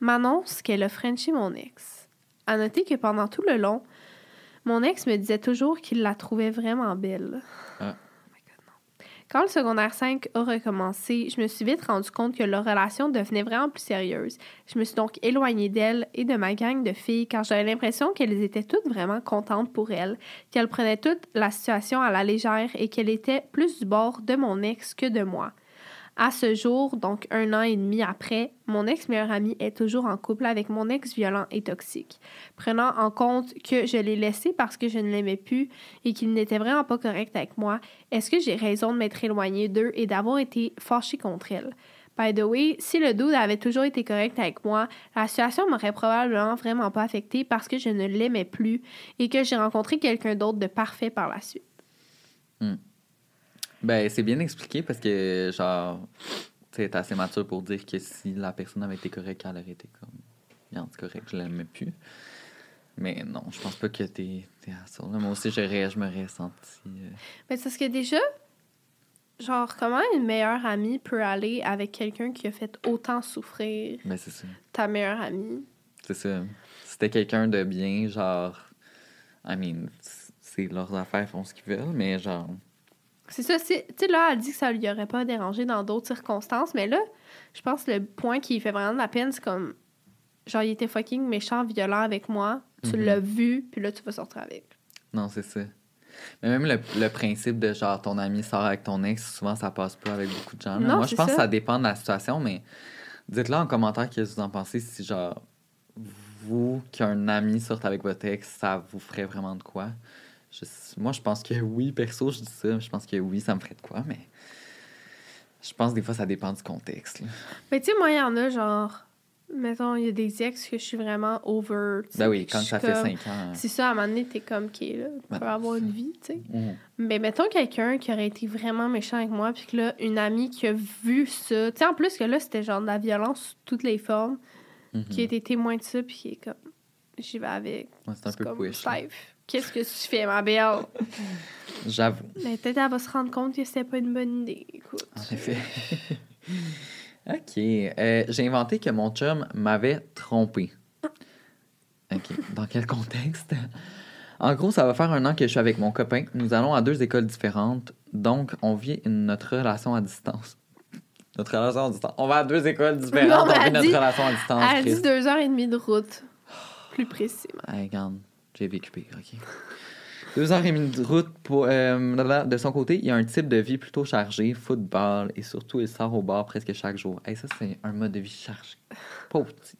m'annonce qu'elle a frenché mon ex. À noter que pendant tout le long, mon ex me disait toujours qu'il la trouvait vraiment belle. Ah. Oh my God, non. Quand le secondaire 5 a recommencé, je me suis vite rendu compte que leur relation devenait vraiment plus sérieuse. Je me suis donc éloignée d'elle et de ma gang de filles car j'avais l'impression qu'elles étaient toutes vraiment contentes pour elle, qu'elles prenaient toute la situation à la légère et qu'elle était plus du bord de mon ex que de moi. À ce jour, donc un an et demi après, mon ex-meilleur ami est toujours en couple avec mon ex violent et toxique. Prenant en compte que je l'ai laissé parce que je ne l'aimais plus et qu'il n'était vraiment pas correct avec moi, est-ce que j'ai raison de m'être éloignée d'eux et d'avoir été fâchée contre elle? By the way, si le dude avait toujours été correct avec moi, la situation m'aurait probablement vraiment pas affectée parce que je ne l'aimais plus et que j'ai rencontré quelqu'un d'autre de parfait par la suite. Ben, c'est bien expliqué parce que, genre, tu t'es assez mature pour dire que si la personne avait été correcte, elle aurait été comme. C'est correct, je l'aimais plus. Mais non, je pense pas que t'es es à ça. Moi aussi, je m'aurais senti. euh, Mais c'est parce que déjà, genre, comment une meilleure amie peut aller avec quelqu'un qui a fait autant souffrir Ben, c'est ça. ta meilleure amie? C'est ça. C'était quelqu'un de bien, genre. I mean, c'est leurs affaires, font ce qu'ils veulent, mais genre. C'est ça, c'est- tu sais, là, elle dit que ça lui aurait pas dérangé dans d'autres circonstances, mais là, je pense que le point qui fait vraiment de la peine, c'est comme, genre, il était fucking méchant, violent avec moi, tu Mhm. l'as vu, puis là, tu vas sortir avec. Non, c'est ça. Mais même le, le principe de genre ton ami sort avec ton ex, souvent ça passe pas avec beaucoup de gens. Non, Moi, je pense ça. que ça dépend de la situation, mais dites-le en commentaire qu'est-ce que vous en pensez si genre vous, qu'un ami sorte avec votre ex, ça vous ferait vraiment de quoi. Je- moi, je pense que oui, perso, je dis ça. Je pense que oui, ça me ferait de quoi, mais je pense que des fois ça dépend du contexte. là. Mais tu sais, moi, il y en a, genre, mettons, il y a des ex que je suis vraiment over. Ben oui, quand ça fait comme- cinq ans. C'est ça, à un moment donné, t'es comme, OK, là, tu peux avoir une vie, tu sais. Mhm. Mais mettons quelqu'un qui aurait été vraiment méchant avec moi, puis que là, une amie qui a vu ça. Tu sais, en plus que là, c'était genre de la violence sous toutes les formes, qui a été témoin de ça, puis qui est comme, j'y vais avec. Ouais, c'est un peu comme, push. Qu'est-ce que tu fais, ma belle? J'avoue. Mais peut-être elle va se rendre compte que c'était pas une bonne idée. Écoute. En effet. OK. Euh, J'ai inventé que mon chum m'avait trompé. OK. Dans quel contexte? En gros, ça va faire un an que je suis avec mon copain. Nous allons à deux écoles différentes. Donc, on vit une- notre relation à distance. Notre relation à distance. On va à deux écoles différentes. Non, on vit notre dit- relation à distance. elle dit deux heures et demie de route. Plus précisément. Hey, regarde, j'ai vécu pire, OK. Deux heures et demie de route pour, euh, de son côté, il a un type de vie plutôt chargé, football, et surtout, il sort au bar presque chaque jour. Hey, ça, c'est un mode de vie chargé. Pauvre petit.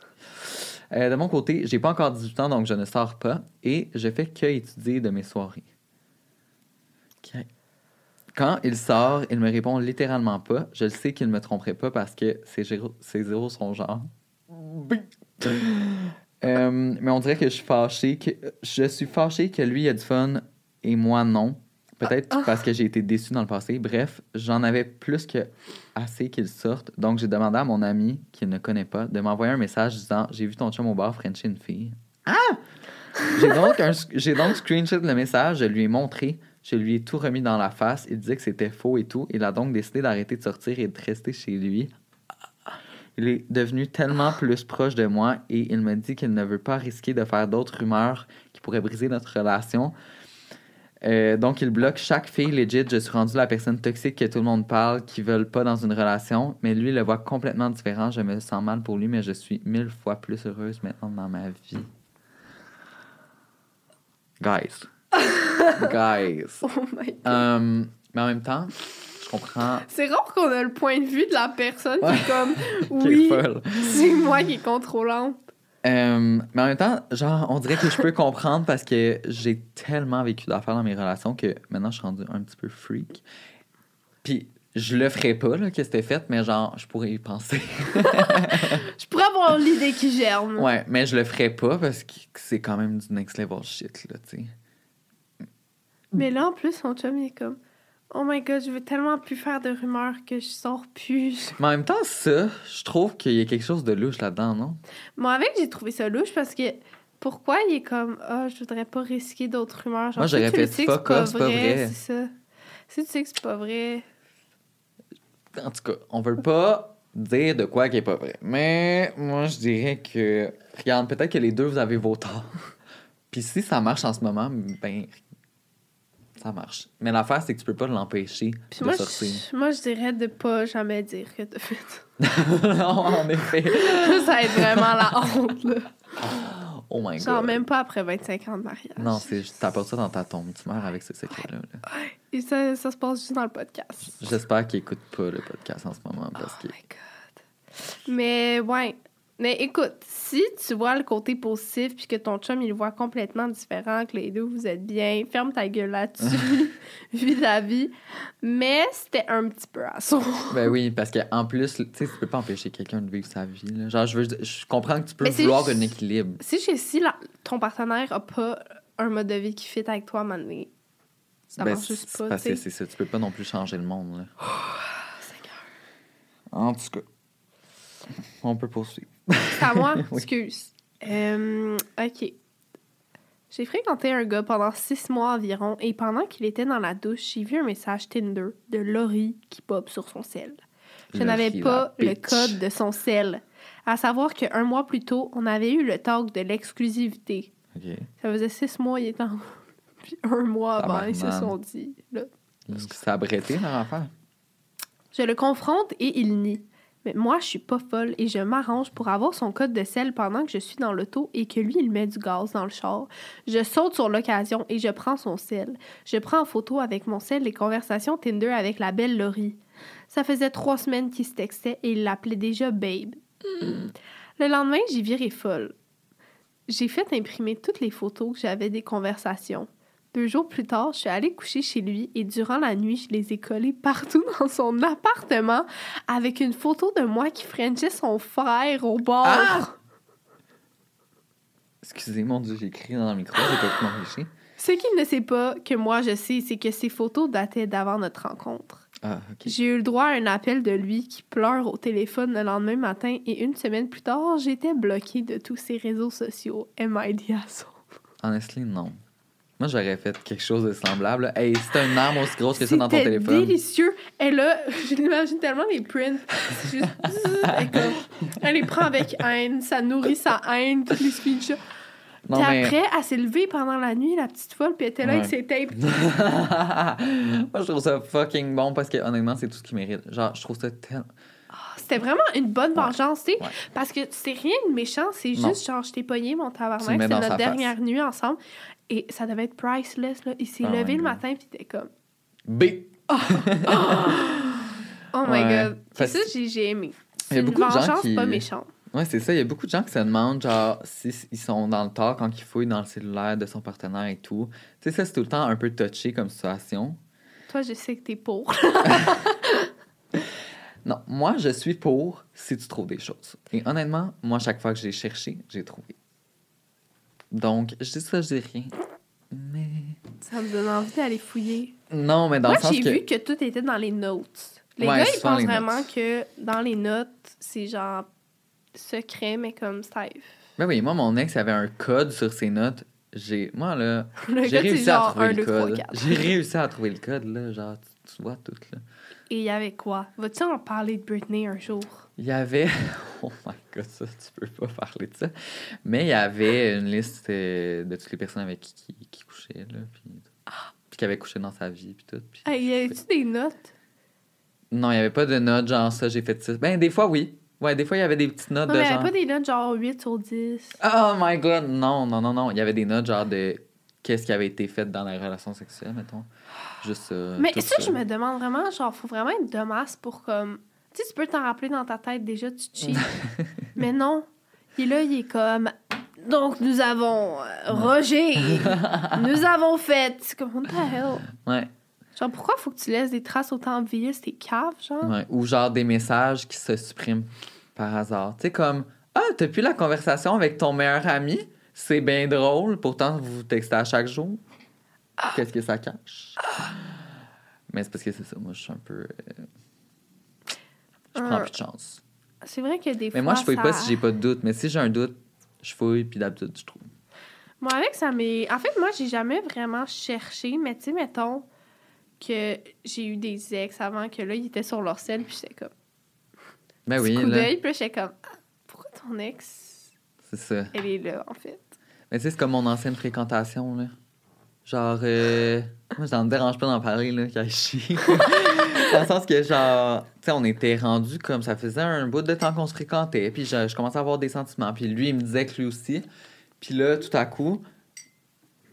Euh, de mon côté, j'ai pas encore 18 ans, donc je ne sors pas, et je fais que étudier de mes soirées. OK. Quand il sort, il me répond littéralement pas. Je le sais qu'il me tromperait pas parce que ses, ses zéros sont genre. Euh, mais on dirait que je suis fâché que je suis fâché que lui a du fun et moi non. Peut-être Ah, ah. parce que j'ai été déçu dans le passé. Bref, j'en avais plus que assez qu'il sorte. Donc j'ai demandé à mon ami qu'il ne connaît pas de m'envoyer un message disant j'ai vu ton chum au bar Frencher une fille. Ah J'ai donc un, j'ai donc screenshot le message, je lui ai montré, je lui ai tout remis dans la face. Il disait que c'était faux et tout. Il a donc décidé d'arrêter de sortir et de rester chez lui. Il est devenu tellement plus proche de moi et il me dit qu'il ne veut pas risquer de faire d'autres rumeurs qui pourraient briser notre relation. Euh, donc, il bloque chaque fille legit. Je suis rendu la personne toxique que tout le monde parle, qui veulent pas dans une relation. Mais lui, il le voit complètement différent. Je me sens mal pour lui, mais je suis mille fois plus heureuse maintenant dans ma vie. Guys. Guys. Oh my god. Euh, mais en même temps, je comprends. C'est rare qu'on a le point de vue de la personne qui est comme, oui, c'est moi qui est contrôlante. Euh, mais en même temps, genre, on dirait que je peux comprendre parce que j'ai tellement vécu d'affaires dans mes relations que maintenant je suis rendu un petit peu freak. Puis je le ferais pas, là, que c'était fait, mais genre, je pourrais y penser. Je pourrais avoir l'idée qui germe. ouais, mais je le ferais pas parce que c'est quand même du next level shit, là, tu sais. Mais là, en plus, son chum, il est comme, oh my god, je veux tellement plus faire de rumeurs que je sors plus. Mais en même temps, ça, je trouve qu'il y a quelque chose de louche là-dedans, non? Moi, avec, j'ai trouvé ça louche parce que pourquoi il est comme, ah, je voudrais pas risquer d'autres rumeurs. Genre, Moi, j'aurais fait c'est pas vrai. C'est ça. Si tu sais que c'est pas vrai. En tout cas, on veut pas dire de quoi qui est pas vrai. Mais moi, je dirais que. Regarde, peut-être que les deux, vous avez vos torts. Puis si ça marche en ce moment, ben. Ça marche. Mais l'affaire, c'est que tu peux pas l'empêcher de moi, sortir. je, moi, je dirais de pas jamais dire que t'as fait. non, en effet. Ça, va être vraiment la honte, là. Oh my Genre, god. même pas après 25 ans de mariage. Non, c'est t'apportes ça dans ta tombe. Tu meurs avec ce secret-là. là. Et ça, ça se passe juste dans le podcast. J'espère qu'il écoute pas le podcast en ce moment parce Oh que. my god. Mais ouais. Mais écoute, si tu vois le côté positif puis que ton chum il le voit complètement différent, que les deux vous êtes bien, ferme ta gueule là-dessus, vis la vie. Mais c'était un petit peu à son. Ben oui, parce qu'en plus, tu sais, tu peux pas empêcher quelqu'un de vivre sa vie. là. Genre, je, veux, je comprends que tu peux Mais vouloir un équilibre. Si, si la- ton partenaire a pas un mode de vie qui fit avec toi donné, ça Ben, marche juste pas. parce tu que c'est ça. Tu peux pas non plus changer le monde. Là. Seigneur. En tout cas, on peut poursuivre. C'est à moi? Oui. Excuse. Euh, OK. J'ai fréquenté un gars pendant six mois environ et pendant qu'il était dans la douche, j'ai vu un message Tinder de Laurie qui pop sur son sel. Je n'avais pas le code de son sel. À savoir qu'un mois plus tôt, on avait eu le talk de l'exclusivité. OK. Ça faisait six mois, il était en... Puis un mois avant, ils se sont dit... Là. Est-ce que ça a bretté leur affaire? Je le confronte et il nie. Mais moi, je suis pas folle et je m'arrange pour avoir son code de sel pendant que je suis dans l'auto et que lui, il met du gaz dans le char. Je saute sur l'occasion et je prends son sel. Je prends en photo avec mon sel les conversations Tinder avec la belle Laurie. Ça faisait trois semaines qu'ils se textaient et il l'appelait déjà Babe. Le lendemain, j'ai viré folle. J'ai fait imprimer toutes les photos que j'avais des conversations. Deux jours plus tard, je suis allée coucher chez lui et durant la nuit, je les ai collées partout dans son appartement avec une photo de moi qui frenchait son frère au bord. Ah! Excusez, mon Dieu, j'ai écrit dans le micro, j'ai complètement réfléchi. Ce qu'il ne sait pas, que moi je sais, c'est que ces photos dataient d'avant notre rencontre. Ah. J'ai eu le droit à un appel de lui qui pleure au téléphone le lendemain matin et une semaine plus tard, j'étais bloquée de tous ses réseaux sociaux. MID asshole. Honestly, non. Moi, j'aurais fait quelque chose de semblable. là. Hey, t'as une arme aussi grosse que ça dans ton C'était téléphone. délicieux. Et là, je l'imagine tellement les prints. C'est juste... elle, comme- elle les prend avec haine, ça nourrit sa haine, tous les. Non, Puis mais. après, elle s'est levée pendant la nuit, la petite folle, puis elle était là Ouais. avec ses tapes. Moi, je trouve ça fucking bon parce que, honnêtement, c'est tout ce qui mérite. Genre, je trouve ça tellement. C'était vraiment une bonne Ouais. vengeance, tu sais. Ouais. Parce que c'est rien de méchant, c'est juste genre, je t'ai pogné mon tabarnak, c'est notre dernière nuit ensemble. Et ça devait être priceless, là. Il s'est Oh levé my le matin, puis il était comme, B. oh my Ouais. god. C'est ça, j'ai j'ai aimé. Il y C'est a beaucoup de gens qui- pas méchante. Ouais, c'est ça. Il y a beaucoup de gens qui se demandent, genre, si s- ils sont dans le tort quand ils fouillent dans le cellulaire de son partenaire et tout. Tu sais, ça, c'est tout le temps un peu touché comme situation. Toi, je sais que t'es pour. Non, moi, je suis pour si tu trouves des choses. Et honnêtement, moi, chaque fois que j'ai cherché, j'ai trouvé. Donc, je dis ça, je dis rien. Mais. Ça me donne envie d'aller fouiller. Non, mais dans Moi, le sens j'ai que. vu que tout était dans les notes. Les Ouais, gars, ils pensent vraiment notes. que dans les notes, c'est genre secret, mais comme safe. Ben oui, moi, mon ex avait un code sur ses notes. J'ai. Moi, là. J'ai réussi à trouver 1, le 2, 3, code. 4. J'ai réussi à trouver le code, là. Genre, tu, tu vois tout, là. Et il y avait quoi? Vas-tu en parler de Britney un jour? Il y avait. Oh my god, ça, tu peux pas parler de ça. Mais il y avait une liste euh, de toutes les personnes avec qui, qui, qui couchait, là. Puis, puis qui avaient couché dans sa vie, puis tout. Puis... Hey, y avait-tu des notes? Non, il n'y avait pas de notes, genre ça, j'ai fait ça. Ben, des fois, oui. Ouais, des fois, il y avait des petites notes Non, de mais il y genre. avait pas des notes genre 8 sur 10. Oh my god, non, non, non, non. Il y avait des notes, genre de qu'est-ce qui avait été fait dans la relation sexuelle, mettons. Juste ça. mais tout ça, je me demande vraiment, genre, faut vraiment être de masse pour comme. Tu sais, tu peux t'en rappeler dans ta tête déjà, tu cheats. mais non. Et là, il est comme. Donc, nous avons euh, Roger. nous avons fait. Comme, what the hell? Ouais, Genre, pourquoi faut que tu laisses des traces autant vieilles? C'était cave, genre? ouais. Ou genre des messages qui se suppriment par hasard. Tu sais, comme Ah, t'as plus la conversation avec ton meilleur ami? C'est bien drôle, pourtant vous vous textez à chaque jour. Qu'est-ce que ça cache? Mais c'est parce que c'est ça, moi je suis un peu. euh, Je prends Ah. plus de chance. C'est vrai que des fois. Mais moi je fouille ça... pas si j'ai pas de doute, mais si j'ai un doute, je fouille, puis d'habitude je trouve. Moi, avec ça, mais. En fait, moi, j'ai jamais vraiment cherché, mais tu sais, mettons que j'ai eu des ex avant que là, ils étaient sur leur selle, puis j'étais comme. Ben oui, coup là, d'œil, puis là, j'étais comme. Ah, pourquoi ton ex, c'est ça. elle est là, en fait? Mais tu sais, c'est comme mon ancienne fréquentation, là. Genre, euh, moi, ça me dérange pas d'en parler, là, chie. Dans le sens que, genre, tu sais, on était rendus comme ça faisait un bout de temps qu'on se fréquentait, puis je, je commençais à avoir des sentiments. Puis lui, il me disait que lui aussi. Puis là, tout à coup,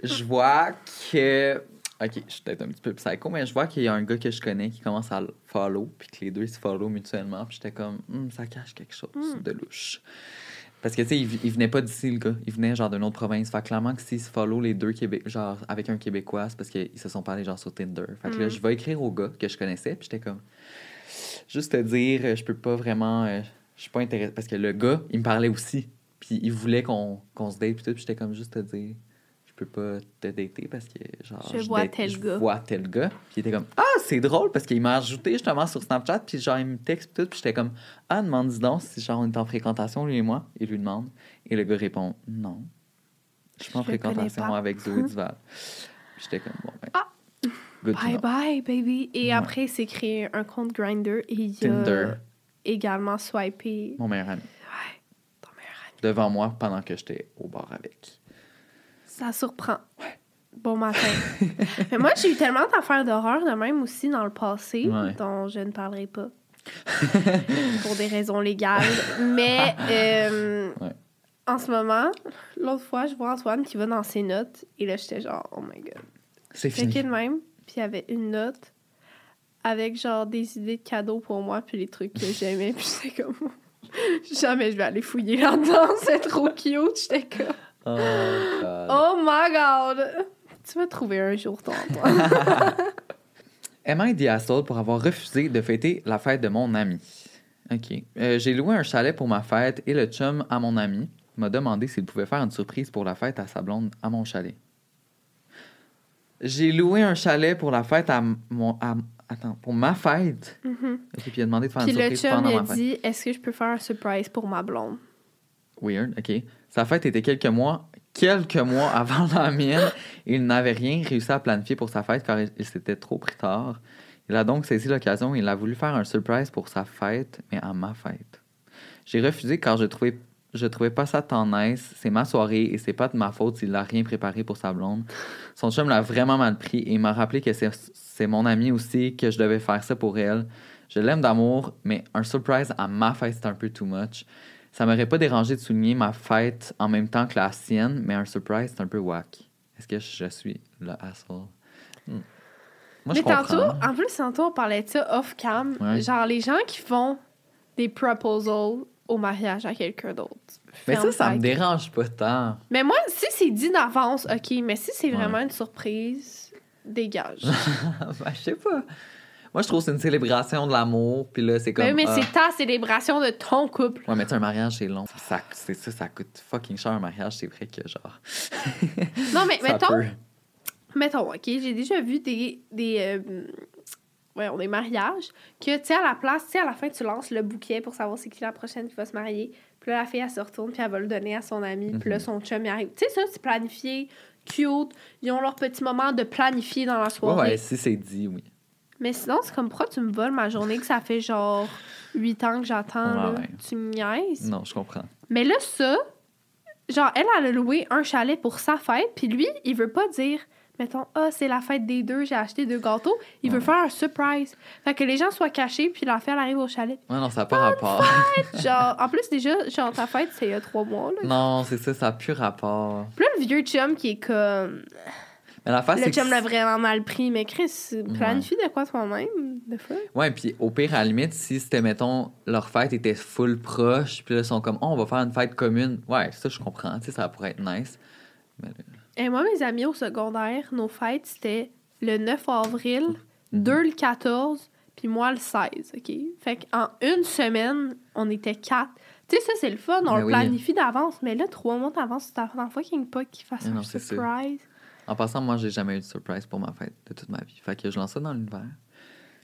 je vois que. Ok, je suis peut-être un petit peu psycho, mais je vois qu'il y a un gars que je connais qui commence à le follow, puis que les deux ils se follow mutuellement. Puis j'étais comme, Hum, ça cache quelque chose Hmm. de louche. Parce que, tu sais, il, il venait pas d'ici, le gars. Il venait, genre, d'une autre province. Fait clairement que s'ils se follow les deux Québécois, genre, avec un Québécois, c'est parce qu'ils se sont parlé, genre, sur Tinder. Fait que là, Mhm. je vais écrire au gars que je connaissais, puis j'étais comme, juste te dire, euh, je peux pas vraiment. euh, je suis pas intéressé. Parce que le gars, il me parlait aussi. Puis il voulait qu'on se date, puis tout. Puis j'étais comme, juste te dire, peux pas te dater parce que, genre. Je vois date- tel je gars. vois tel gars. Puis il était comme, ah, c'est drôle parce qu'il m'a ajouté justement sur Snapchat, puis genre, il me texte, tout. Puis j'étais comme, ah, demande dis donc si genre on est en fréquentation, lui et moi. Il lui demande. Et le gars répond, non. Je suis pas en fréquentation avec Zoé Duval. J'étais comme, bon, ben. Ah. Good Bye bye, baby. Et Ouais. après, il s'est créé un compte Grinder et il a également swipé. Mon meilleur ami. Ouais, ton meilleur ami. Devant moi pendant que j'étais au bar avec. Ça surprend. Bon matin. Mais moi, j'ai eu tellement d'affaires d'horreur de même aussi dans le passé, Ouais. dont je ne parlerai pas. pour des raisons légales. Mais euh, Ouais. en ce moment, l'autre fois, je vois Antoine qui va dans ses notes. Et là, j'étais genre, oh my god. C'est fini. de même. Puis il y avait une note avec genre des idées de cadeaux pour moi, puis les trucs que j'aimais. Puis j'étais comme, jamais je vais aller fouiller là-dedans. C'est trop cute. J'étais comme, Oh, God. oh my god. Tu vas trouver un jour, Antoine. Emma est Diastole pour avoir refusé de fêter la fête de mon ami. OK. Euh, J'ai loué un chalet pour ma fête et le chum à mon ami m'a demandé s'il pouvait faire une surprise pour la fête à sa blonde à mon chalet. J'ai loué un chalet pour la fête à mon. à- attends, pour ma fête? OK, puis il a demandé de faire Puis une le surprise chum, pendant a ma fête. dit Est-ce que je peux faire un surprise pour ma blonde? Weird, OK. Sa fête était quelques mois, quelques mois avant la mienne. Il n'avait rien réussi à planifier pour sa fête car il, s'était trop pris tard. Il a donc saisi l'occasion et il a voulu faire un surprise pour sa fête, mais à ma fête. J'ai refusé car je trouvais, trouvais pas ça tant. C'est ma soirée et c'est pas de ma faute s'il n'a rien préparé pour sa blonde. Son chum l'a vraiment mal pris et il m'a rappelé que c'est c'est mon ami aussi, que je devais faire ça pour elle. Je l'aime d'amour, mais un surprise à ma fête, c'est un peu too much. Ça m'aurait pas dérangé de souligner ma fête en même temps que la sienne, mais un surprise, c'est un peu whack. Est-ce que je suis le asshole? Hmm. Moi, je Mais tantôt, comprends. en plus, tantôt, on parlait de ça off-cam. Ouais. Genre, les gens qui font des proposals au mariage à quelqu'un d'autre. Mais ça, ça me dérange pas tant. Mais moi, si c'est dit d'avance, OK. Mais si c'est Ouais. vraiment une surprise, dégage. Ben, je sais pas. Moi, je trouve que c'est une célébration de l'amour, puis là, c'est comme... mais oui, mais ah. c'est ta célébration de ton couple. Ouais, mais tu un mariage, c'est long. Ça, c'est ça, ça coûte fucking cher, un mariage. C'est vrai que, genre... Non, mais mettons, peut. mettons, OK, j'ai déjà vu des, des, euh, ouais, des mariages que, tu sais, à la place, tu sais, à la fin, tu lances le bouquet pour savoir c'est qui la prochaine qui va se marier. Puis là, la fille, elle se retourne, puis elle va le donner à son ami. Puis là, Mhm. son chum, il arrive. Tu sais, ça, c'est planifié, cute. Ils ont leur petit moment de planifier dans la Ouais, soirée. ouais, si c'est dit, oui. Mais sinon, c'est comme, pourquoi tu me voles ma journée que ça fait genre 8 ans que j'attends, Ouais, là? ouais. Tu me niaises? Non, je comprends. Mais là, ça, genre, elle, elle a loué un chalet pour sa fête, puis lui, il veut pas dire, mettons, ah, c'est la fête des deux, j'ai acheté deux gâteaux. Il veut faire un surprise. Fait que les gens soient cachés, puis la fête, arrive au chalet. Ouais, non, ça n'a pas rapport. genre, en plus, déjà, genre, ta fête, c'est il y a trois mois, là. non, c'est ça, ça n'a plus rapport. Puis là, le vieux chum qui est comme. Mais la face, le c'est que chum l'a vraiment mal pris, mais Chris, planifie de quoi toi-même, de fois. Ouais, puis au pire, à la limite, si c'était, mettons, leur fête était full proche, puis là, ils sont comme, oh, on va faire une fête commune. Ouais, ça, je comprends, tu sais, ça pourrait être nice. Mais Et moi, mes amis au secondaire, nos fêtes, c'était le 9 avril, Mhm. deux le 14, puis moi le 16, OK? Fait qu'en une semaine, on était quatre. Tu sais, ça, c'est le fun, on Mais le oui. planifie d'avance, mais là, trois mois d'avance, c'est la fucking pas qu'il fasse Mais un surprise. En passant, moi, j'ai jamais eu de surprise pour ma fête de toute ma vie. Fait que je lance ça dans l'univers.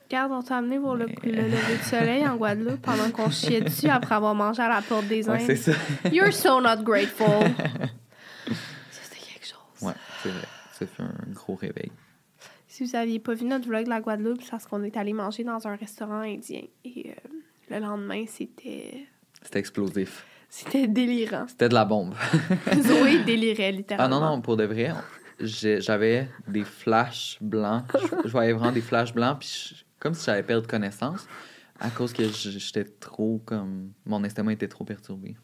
Regarde, on t'a amené pour le, Mais- le lever du soleil en Guadeloupe pendant qu'on chiait dessus après avoir mangé à la porte des Ouais, Indes. c'est ça. You're so not grateful. ça, c'était quelque chose. Ouais, c'est vrai. Ça fait un gros réveil. Si vous aviez pas vu notre vlog de la Guadeloupe, c'est parce qu'on est allé manger dans un restaurant indien. Et euh, le lendemain, c'était. C'était explosif. C'était délirant. C'était de la bombe. Zoé délirait Ah littéralement. non, non, pour de vrai, j'avais des flashs blancs. Je, je voyais vraiment des flashs blancs, puis je- comme si j'avais perdu connaissance à cause que j'étais trop comme. Mon estomac était trop perturbé.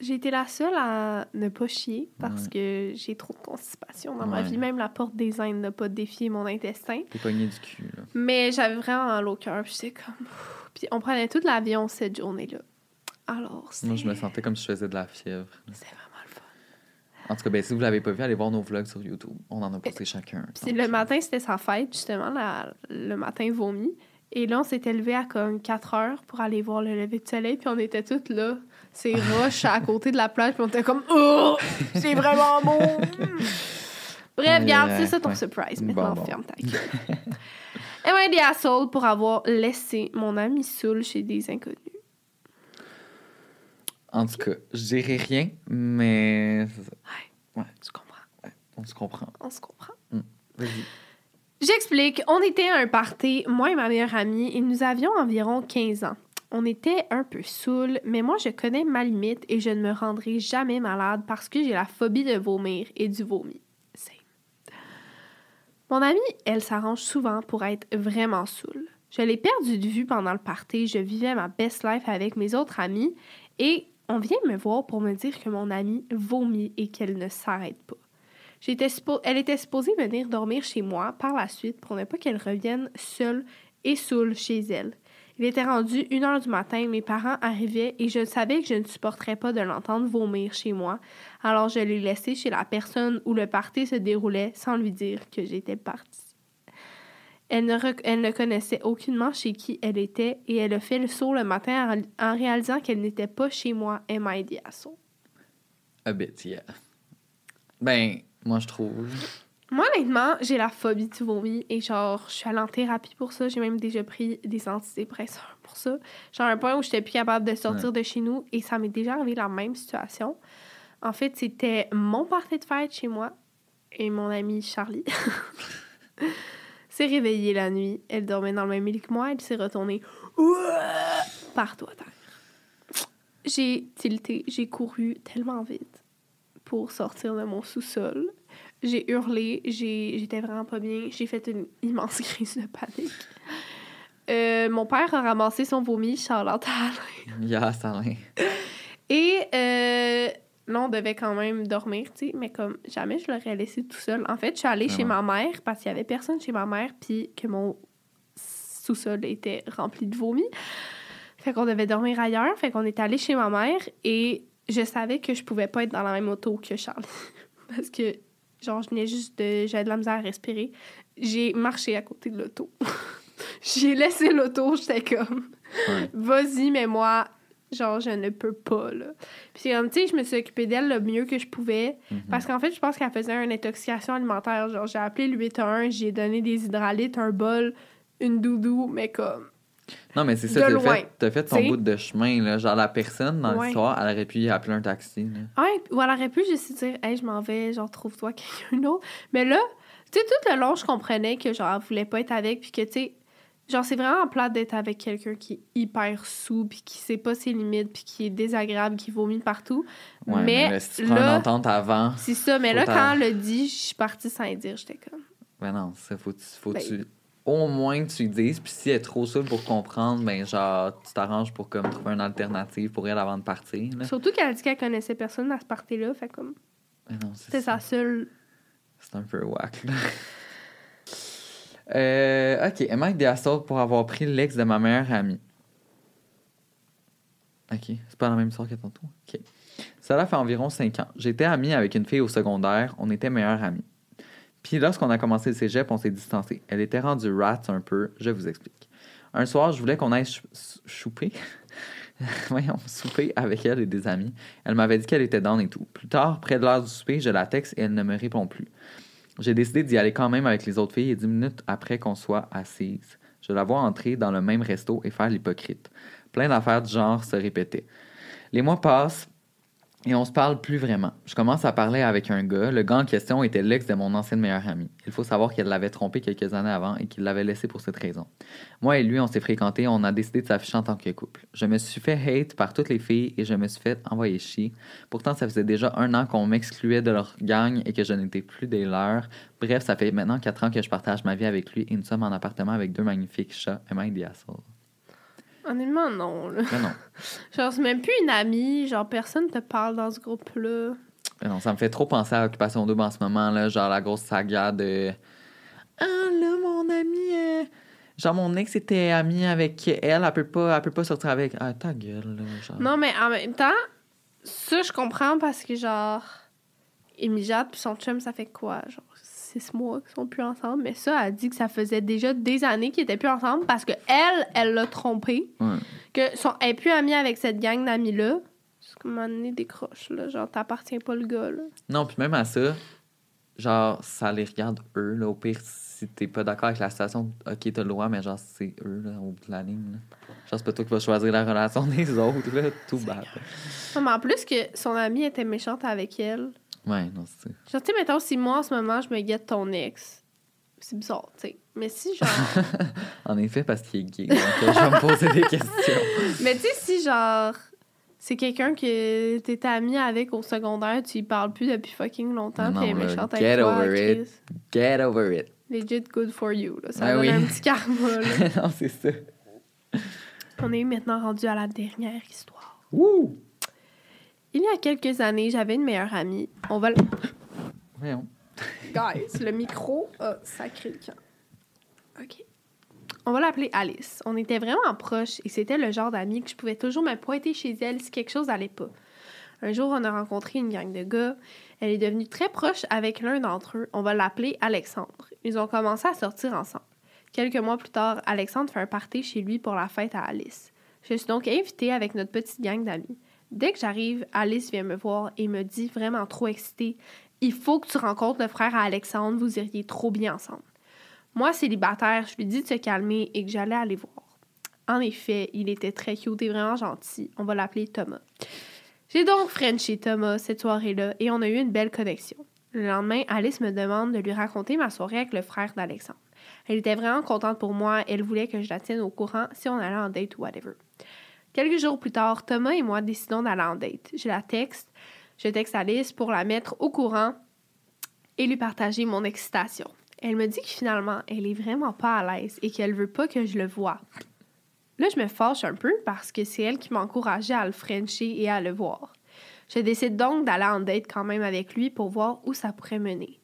J'ai été la seule à ne pas chier parce Ouais. que j'ai trop de constipation dans ma vie. Même la porte des Indes n'a pas défié mon intestin. T'es pogné du cul, là. Mais j'avais vraiment mal au cœur. Puis comme. Puis on prenait toute l'avion cette journée-là. Alors. Moi, je me sentais comme si je faisais de la fièvre. C'est fun. En tout cas, ben, si vous l'avez pas vu, allez voir nos vlogs sur YouTube. On en a posté chacun. Puis le matin, c'était sa fête, justement, la- le matin vomi. Et là, on s'était levé à comme 4 heures pour aller voir le lever de soleil. Puis on était toutes là, ces roches à côté de la plage. Puis on était comme, oh, c'est vraiment beau. Bref, regarde, c'est ça ton ouais. surprise. Bon, Maintenant, bon. ferme ta gueule. Et moi, des assauts pour avoir laissé mon ami Soul chez des inconnus. En tout cas, je dirais rien, mais. Ouais, Ouais. tu comprends. On se comprend. On se comprend. Vas-y. J'explique. On était à un party, moi et ma meilleure amie, et nous avions environ 15 ans. On était un peu saoul, mais moi je connais ma limite et je ne me rendrai jamais malade parce que j'ai la phobie de vomir et du vomi. Same. Mon amie, elle s'arrange souvent pour être vraiment saoule. Je l'ai perdue de vue pendant le party, je vivais ma best life avec mes autres amis et on vient me voir pour me dire que mon amie vomit et qu'elle ne s'arrête pas. Elle était supposée venir dormir chez moi par la suite pour ne pas qu'elle revienne seule et saoule chez elle. Il était rendu une heure du matin, mes parents arrivaient et je savais que je ne supporterais pas de l'entendre vomir chez moi, alors je l'ai laissé chez la personne où le party se déroulait sans lui dire que j'étais partie. Elle ne, rec- elle ne connaissait aucunement chez qui elle était et elle a fait le saut le matin en, en réalisant qu'elle n'était pas chez moi. Am I the asshole? A bit, yeah. Ben, moi, je trouve. Moi, honnêtement, j'ai la phobie du vomi et genre, je suis allée en thérapie pour ça. J'ai même déjà pris des antidépresseurs pour ça. Genre, un point où j'étais plus capable de sortir de chez nous et ça m'est déjà arrivé la même situation. En fait, c'était mon party de fête chez moi et mon amie Charlie s'est réveillée la nuit. Elle dormait dans le même lit que moi. Elle s'est retournée partout à terre. J'ai tilté, j'ai couru tellement vite pour sortir de mon sous-sol. J'ai hurlé, j'ai- j'étais vraiment pas bien. J'ai fait une immense crise de panique. Euh, mon père a ramassé son vomi, Charlotte Alain. Yes, Alain. Et euh, là, on devait quand même dormir, tu sais, mais comme jamais je l'aurais laissé tout seul. En fait, je suis allée Ah chez ouais. ma mère parce qu'il y avait personne chez ma mère, puis que mon sous-sol était rempli de vomi. Fait qu'on devait dormir ailleurs. Fait qu'on est allé chez ma mère et je savais que je pouvais pas être dans la même auto que Charlie. parce que, genre, je venais juste de. J'avais de la misère à respirer. J'ai marché à côté de l'auto. J'ai laissé l'auto, j'étais comme. Ouais. Vas-y, mais moi, genre, je ne peux pas, là. Puis c'est comme, tu sais, je me suis occupée d'elle le mieux que je pouvais. Mhm. Parce qu'en fait, je pense qu'elle faisait une intoxication alimentaire. Genre, j'ai appelé le 811, j'ai donné des hydralites, un bol, une doudou, mais comme. Non, mais c'est ça, t'as fait, t'as fait ton t'sais? bout de chemin, là. Genre, la personne dans Ouais. l'histoire, elle aurait pu y appeler un taxi, là. Ouais, ou elle aurait pu juste dire, hey, je m'en vais, genre, trouve-toi quelqu'un d'autre. Mais là, tu sais, tout le long, je comprenais que, genre, elle voulait pas être avec, puis que, tu sais, genre, c'est vraiment plate d'être avec quelqu'un qui est hyper sous, puis qui sait pas ses limites, puis qui est désagréable, qui vomit partout. Ouais, mais, là, si tu prends une là, entente avant, c'est ça. Mais là, quand elle l'a dit, je suis partie sans le dire. J'étais comme. ben non, ça, faut, faut Ben- tu... Au moins que tu lui dises, puis si elle est trop seule pour comprendre, ben genre, tu t'arranges pour comme trouver une alternative pour elle avant de partir, là. Surtout qu'elle a dit qu'elle connaissait personne à ce party-là. Fait comme. Ben non, c'est C'était sa seule. C'est un peu whack, là. Euh, ok, the asshole pour avoir pris l'ex de ma meilleure amie? Ok, c'est pas la même histoire que tantôt. Ok. Cela fait environ 5 ans. J'étais amie avec une fille au secondaire, on était meilleures amies. Puis lorsqu'on a commencé le cégep, on s'est distancé. Elle était rendue rat un peu, je vous explique. Un soir, je voulais qu'on aille chou- chouper. Voyons, souper avec elle et des amis. Elle m'avait dit qu'elle était down et tout. Plus tard, près de l'heure du souper, je la texte et elle ne me répond plus. J'ai décidé d'y aller quand même avec les autres filles dix minutes après qu'on soit assises, je la vois entrer dans le même resto et faire l'hypocrite. Plein d'affaires du genre se répétaient. Les mois passent et on se parle plus vraiment. Je commence à parler avec un gars. Le gars en question était l'ex de mon ancienne meilleure amie. Il faut savoir qu'elle l'avait trompé quelques années avant et qu'il l'avait laissé pour cette raison. Moi et lui, on s'est fréquentés, on a décidé de s'afficher en tant que couple. Je me suis fait hate par toutes les filles et je me suis fait envoyer chier. Pourtant, ça faisait déjà un an qu'on m'excluait de leur gang et que je n'étais plus des leurs. Bref, ça fait maintenant quatre ans que je partage ma vie avec lui et nous sommes en appartement avec deux magnifiques chats. I the asshole? Honnêtement, non. Là. Mais non. Genre, c'est même plus une amie. Genre, personne te parle dans ce groupe-là. Mais non, ça me fait trop penser à Occupation Double en ce moment, là, genre la grosse saga de Ah là, mon ami, euh, genre mon ex était ami avec elle, elle peut pas, elle peut pas sortir avec. Ah, ta gueule, là, genre. Non, mais en même temps, ça, je comprends parce que, genre, Jade puis son chum, ça fait quoi? Genre, six mois qu'ils sont plus ensemble. Mais ça, elle dit que ça faisait déjà des années qu'ils étaient plus ensemble parce que elle, elle l'a trompé. Ouais. Que son, elle est plus amie avec cette gang d'amis-là. C'est comme un donné décroche, là. Genre, t'appartiens pas le gars, là. Non, puis même à ça, genre, ça les regarde eux, là. Au pire, si t'es pas d'accord avec la situation, ok, t'as le droit, mais genre, c'est eux, là, au bout de la ligne, là. Genre, c'est pas toi qui vas choisir la relation des autres, là. Tout bad. Non, mais en plus que son amie était méchante avec elle. Ouais, non, c'est ça. Genre, tu sais, mettons, si moi, en ce moment, je me guette ton ex, c'est bizarre, tu sais. Mais si, genre... En effet, parce qu'il est gay. Donc, euh, je vais me poser des questions. Mais tu sais, si, genre, c'est quelqu'un que t'étais ami avec au secondaire, tu y parles plus depuis fucking longtemps, puis elle est méchante get avec toi, over it. Get over it. Legit good for you, là. Ça Ah donne oui. un petit karma, là. non, c'est ça. On est maintenant rendu à la dernière histoire. Wouh! Il y a quelques années, j'avais une meilleure amie. On va... Voyons. Guys, le micro a sacré le camp. OK. On va l'appeler Alice. On était vraiment proches et c'était le genre d'amie que je pouvais toujours me pointer chez elle si quelque chose allait pas. Un jour, on a rencontré une gang de gars. Elle est devenue très proche avec l'un d'entre eux. On va l'appeler Alexandre. Ils ont commencé à sortir ensemble. Quelques mois plus tard, Alexandre fait un party chez lui pour la fête à Alice. Je suis donc invitée avec notre petite gang d'amis. Dès que j'arrive, Alice vient me voir et me dit vraiment trop excitée Il faut que tu rencontres le frère à Alexandre, vous iriez trop bien ensemble. Moi, célibataire, je lui dis de se calmer et que j'allais aller voir. En effet, il était très cute et vraiment gentil. On va l'appeler Thomas. J'ai donc Frenché Thomas cette soirée-là et on a eu une belle connexion. Le lendemain, Alice me demande de lui raconter ma soirée avec le frère d'Alexandre. Elle était vraiment contente pour moi. Elle voulait que je la tienne au courant si on allait en date ou whatever. Quelques jours plus tard, Thomas et moi décidons d'aller en date. Je la texte. Je texte Alice pour la mettre au courant et lui partager mon excitation. Elle me dit que finalement, elle est vraiment pas à l'aise et qu'elle veut pas que je le voie. Là, je me fâche un peu parce que c'est elle qui m'encourageait à le frencher et à le voir. Je décide donc d'aller en date quand même avec lui pour voir où ça pourrait mener.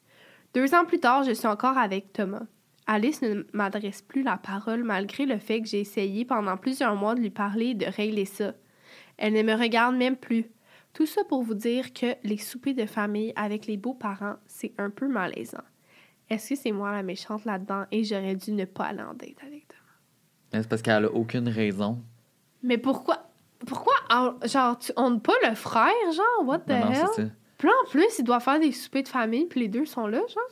Deux ans plus tard, je suis encore avec Thomas. Alice ne m'adresse plus la parole malgré le fait que j'ai essayé pendant plusieurs mois de lui parler et de régler ça. Elle ne me regarde même plus. Tout ça pour vous dire que les soupers de famille avec les beaux-parents, c'est un peu malaisant. Est-ce que c'est moi la méchante là-dedans et j'aurais dû ne pas aller en date avec? Mais C'est parce qu'elle a aucune raison. Mais pourquoi? Pourquoi? en- Genre, tu honnes pas le frère, genre? What the Non, non, hell? c'est ça. Puis en plus, il doit faire des soupers de famille, puis les deux sont là, genre?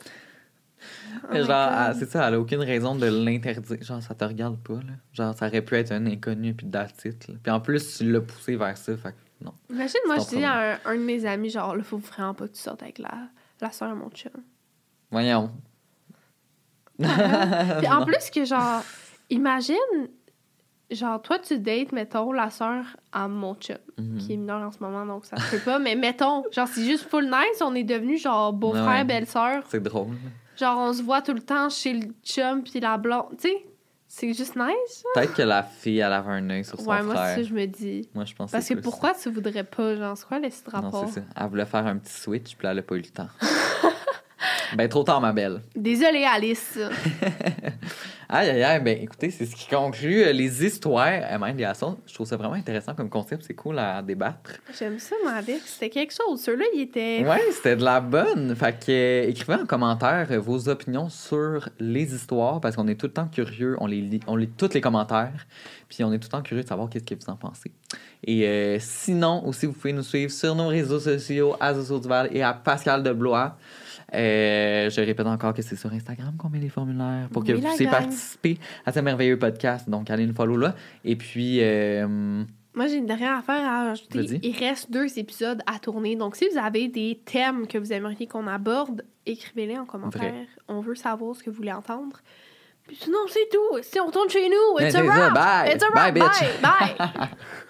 Oh genre, c'est ça, elle a aucune raison de l'interdire. Genre, ça te regarde pas, là. Genre, ça aurait pu être un inconnu, puis là. Puis en plus, tu l'as poussé vers ça, fait que non. Imagine, moi, je dis à un, un de mes amis, genre, là, faut vraiment pas que tu sortes avec la, la soeur à mon chum. Voyons. Puis en plus que, genre, imagine, genre, toi, tu dates, mettons, la soeur à mon chum, Mhm. qui est mineur en ce moment, donc ça se peut pas, mais mettons, genre, c'est juste full nice, on est devenus, genre, beau-frère, Ouais. belle-sœur. C'est drôle. Genre, on se voit tout le temps chez le chum puis la blonde. Tu sais, c'est juste nice. Peut-être que la fille, elle avait un œil sur son ouais, moi, c'est frère. ça je me dis. Moi, je pense Parce que pourquoi tu voudrais pas, genre, c'est quoi le site ça. Non, c'est ça. Elle voulait faire un petit switch, puis elle a pas eu le temps. ben, trop tard, ma belle. Désolée, Alice. Aïe, aïe, aïe. Ben, écoutez, c'est ce qui conclut euh, les histoires à Mind Liaison. Je trouve ça vraiment intéressant comme concept. C'est cool à débattre. J'aime ça, ma Alex. C'était quelque chose. Ceux-là, ils étaient. Ouais, c'était de la bonne. Fait que euh, écrivez en commentaire euh, vos opinions sur les histoires parce qu'on est tout le temps curieux. On les lit, on lit tous les commentaires. Puis on est tout le temps curieux de savoir qu'est-ce que vous en pensez. Et euh, sinon, aussi, vous pouvez nous suivre sur nos réseaux sociaux, à Zozo Duval et à Pascal de Blois. Euh, je répète encore que c'est sur Instagram qu'on met les formulaires pour que Oui, vous puissiez participer à ce merveilleux podcast. Donc, allez nous follow là. Et puis, euh, Moi, j'ai une dernière affaire à rajouter. Vas-y. Il reste deux épisodes à tourner. Donc, si vous avez des thèmes que vous aimeriez qu'on aborde, écrivez-les en commentaire. Vrai. On veut savoir ce que vous voulez entendre. Puis sinon, c'est tout. Si on tourne chez nous, it's a wrap. bye. It's a Bye, wrap. bitch. Bye. Bye.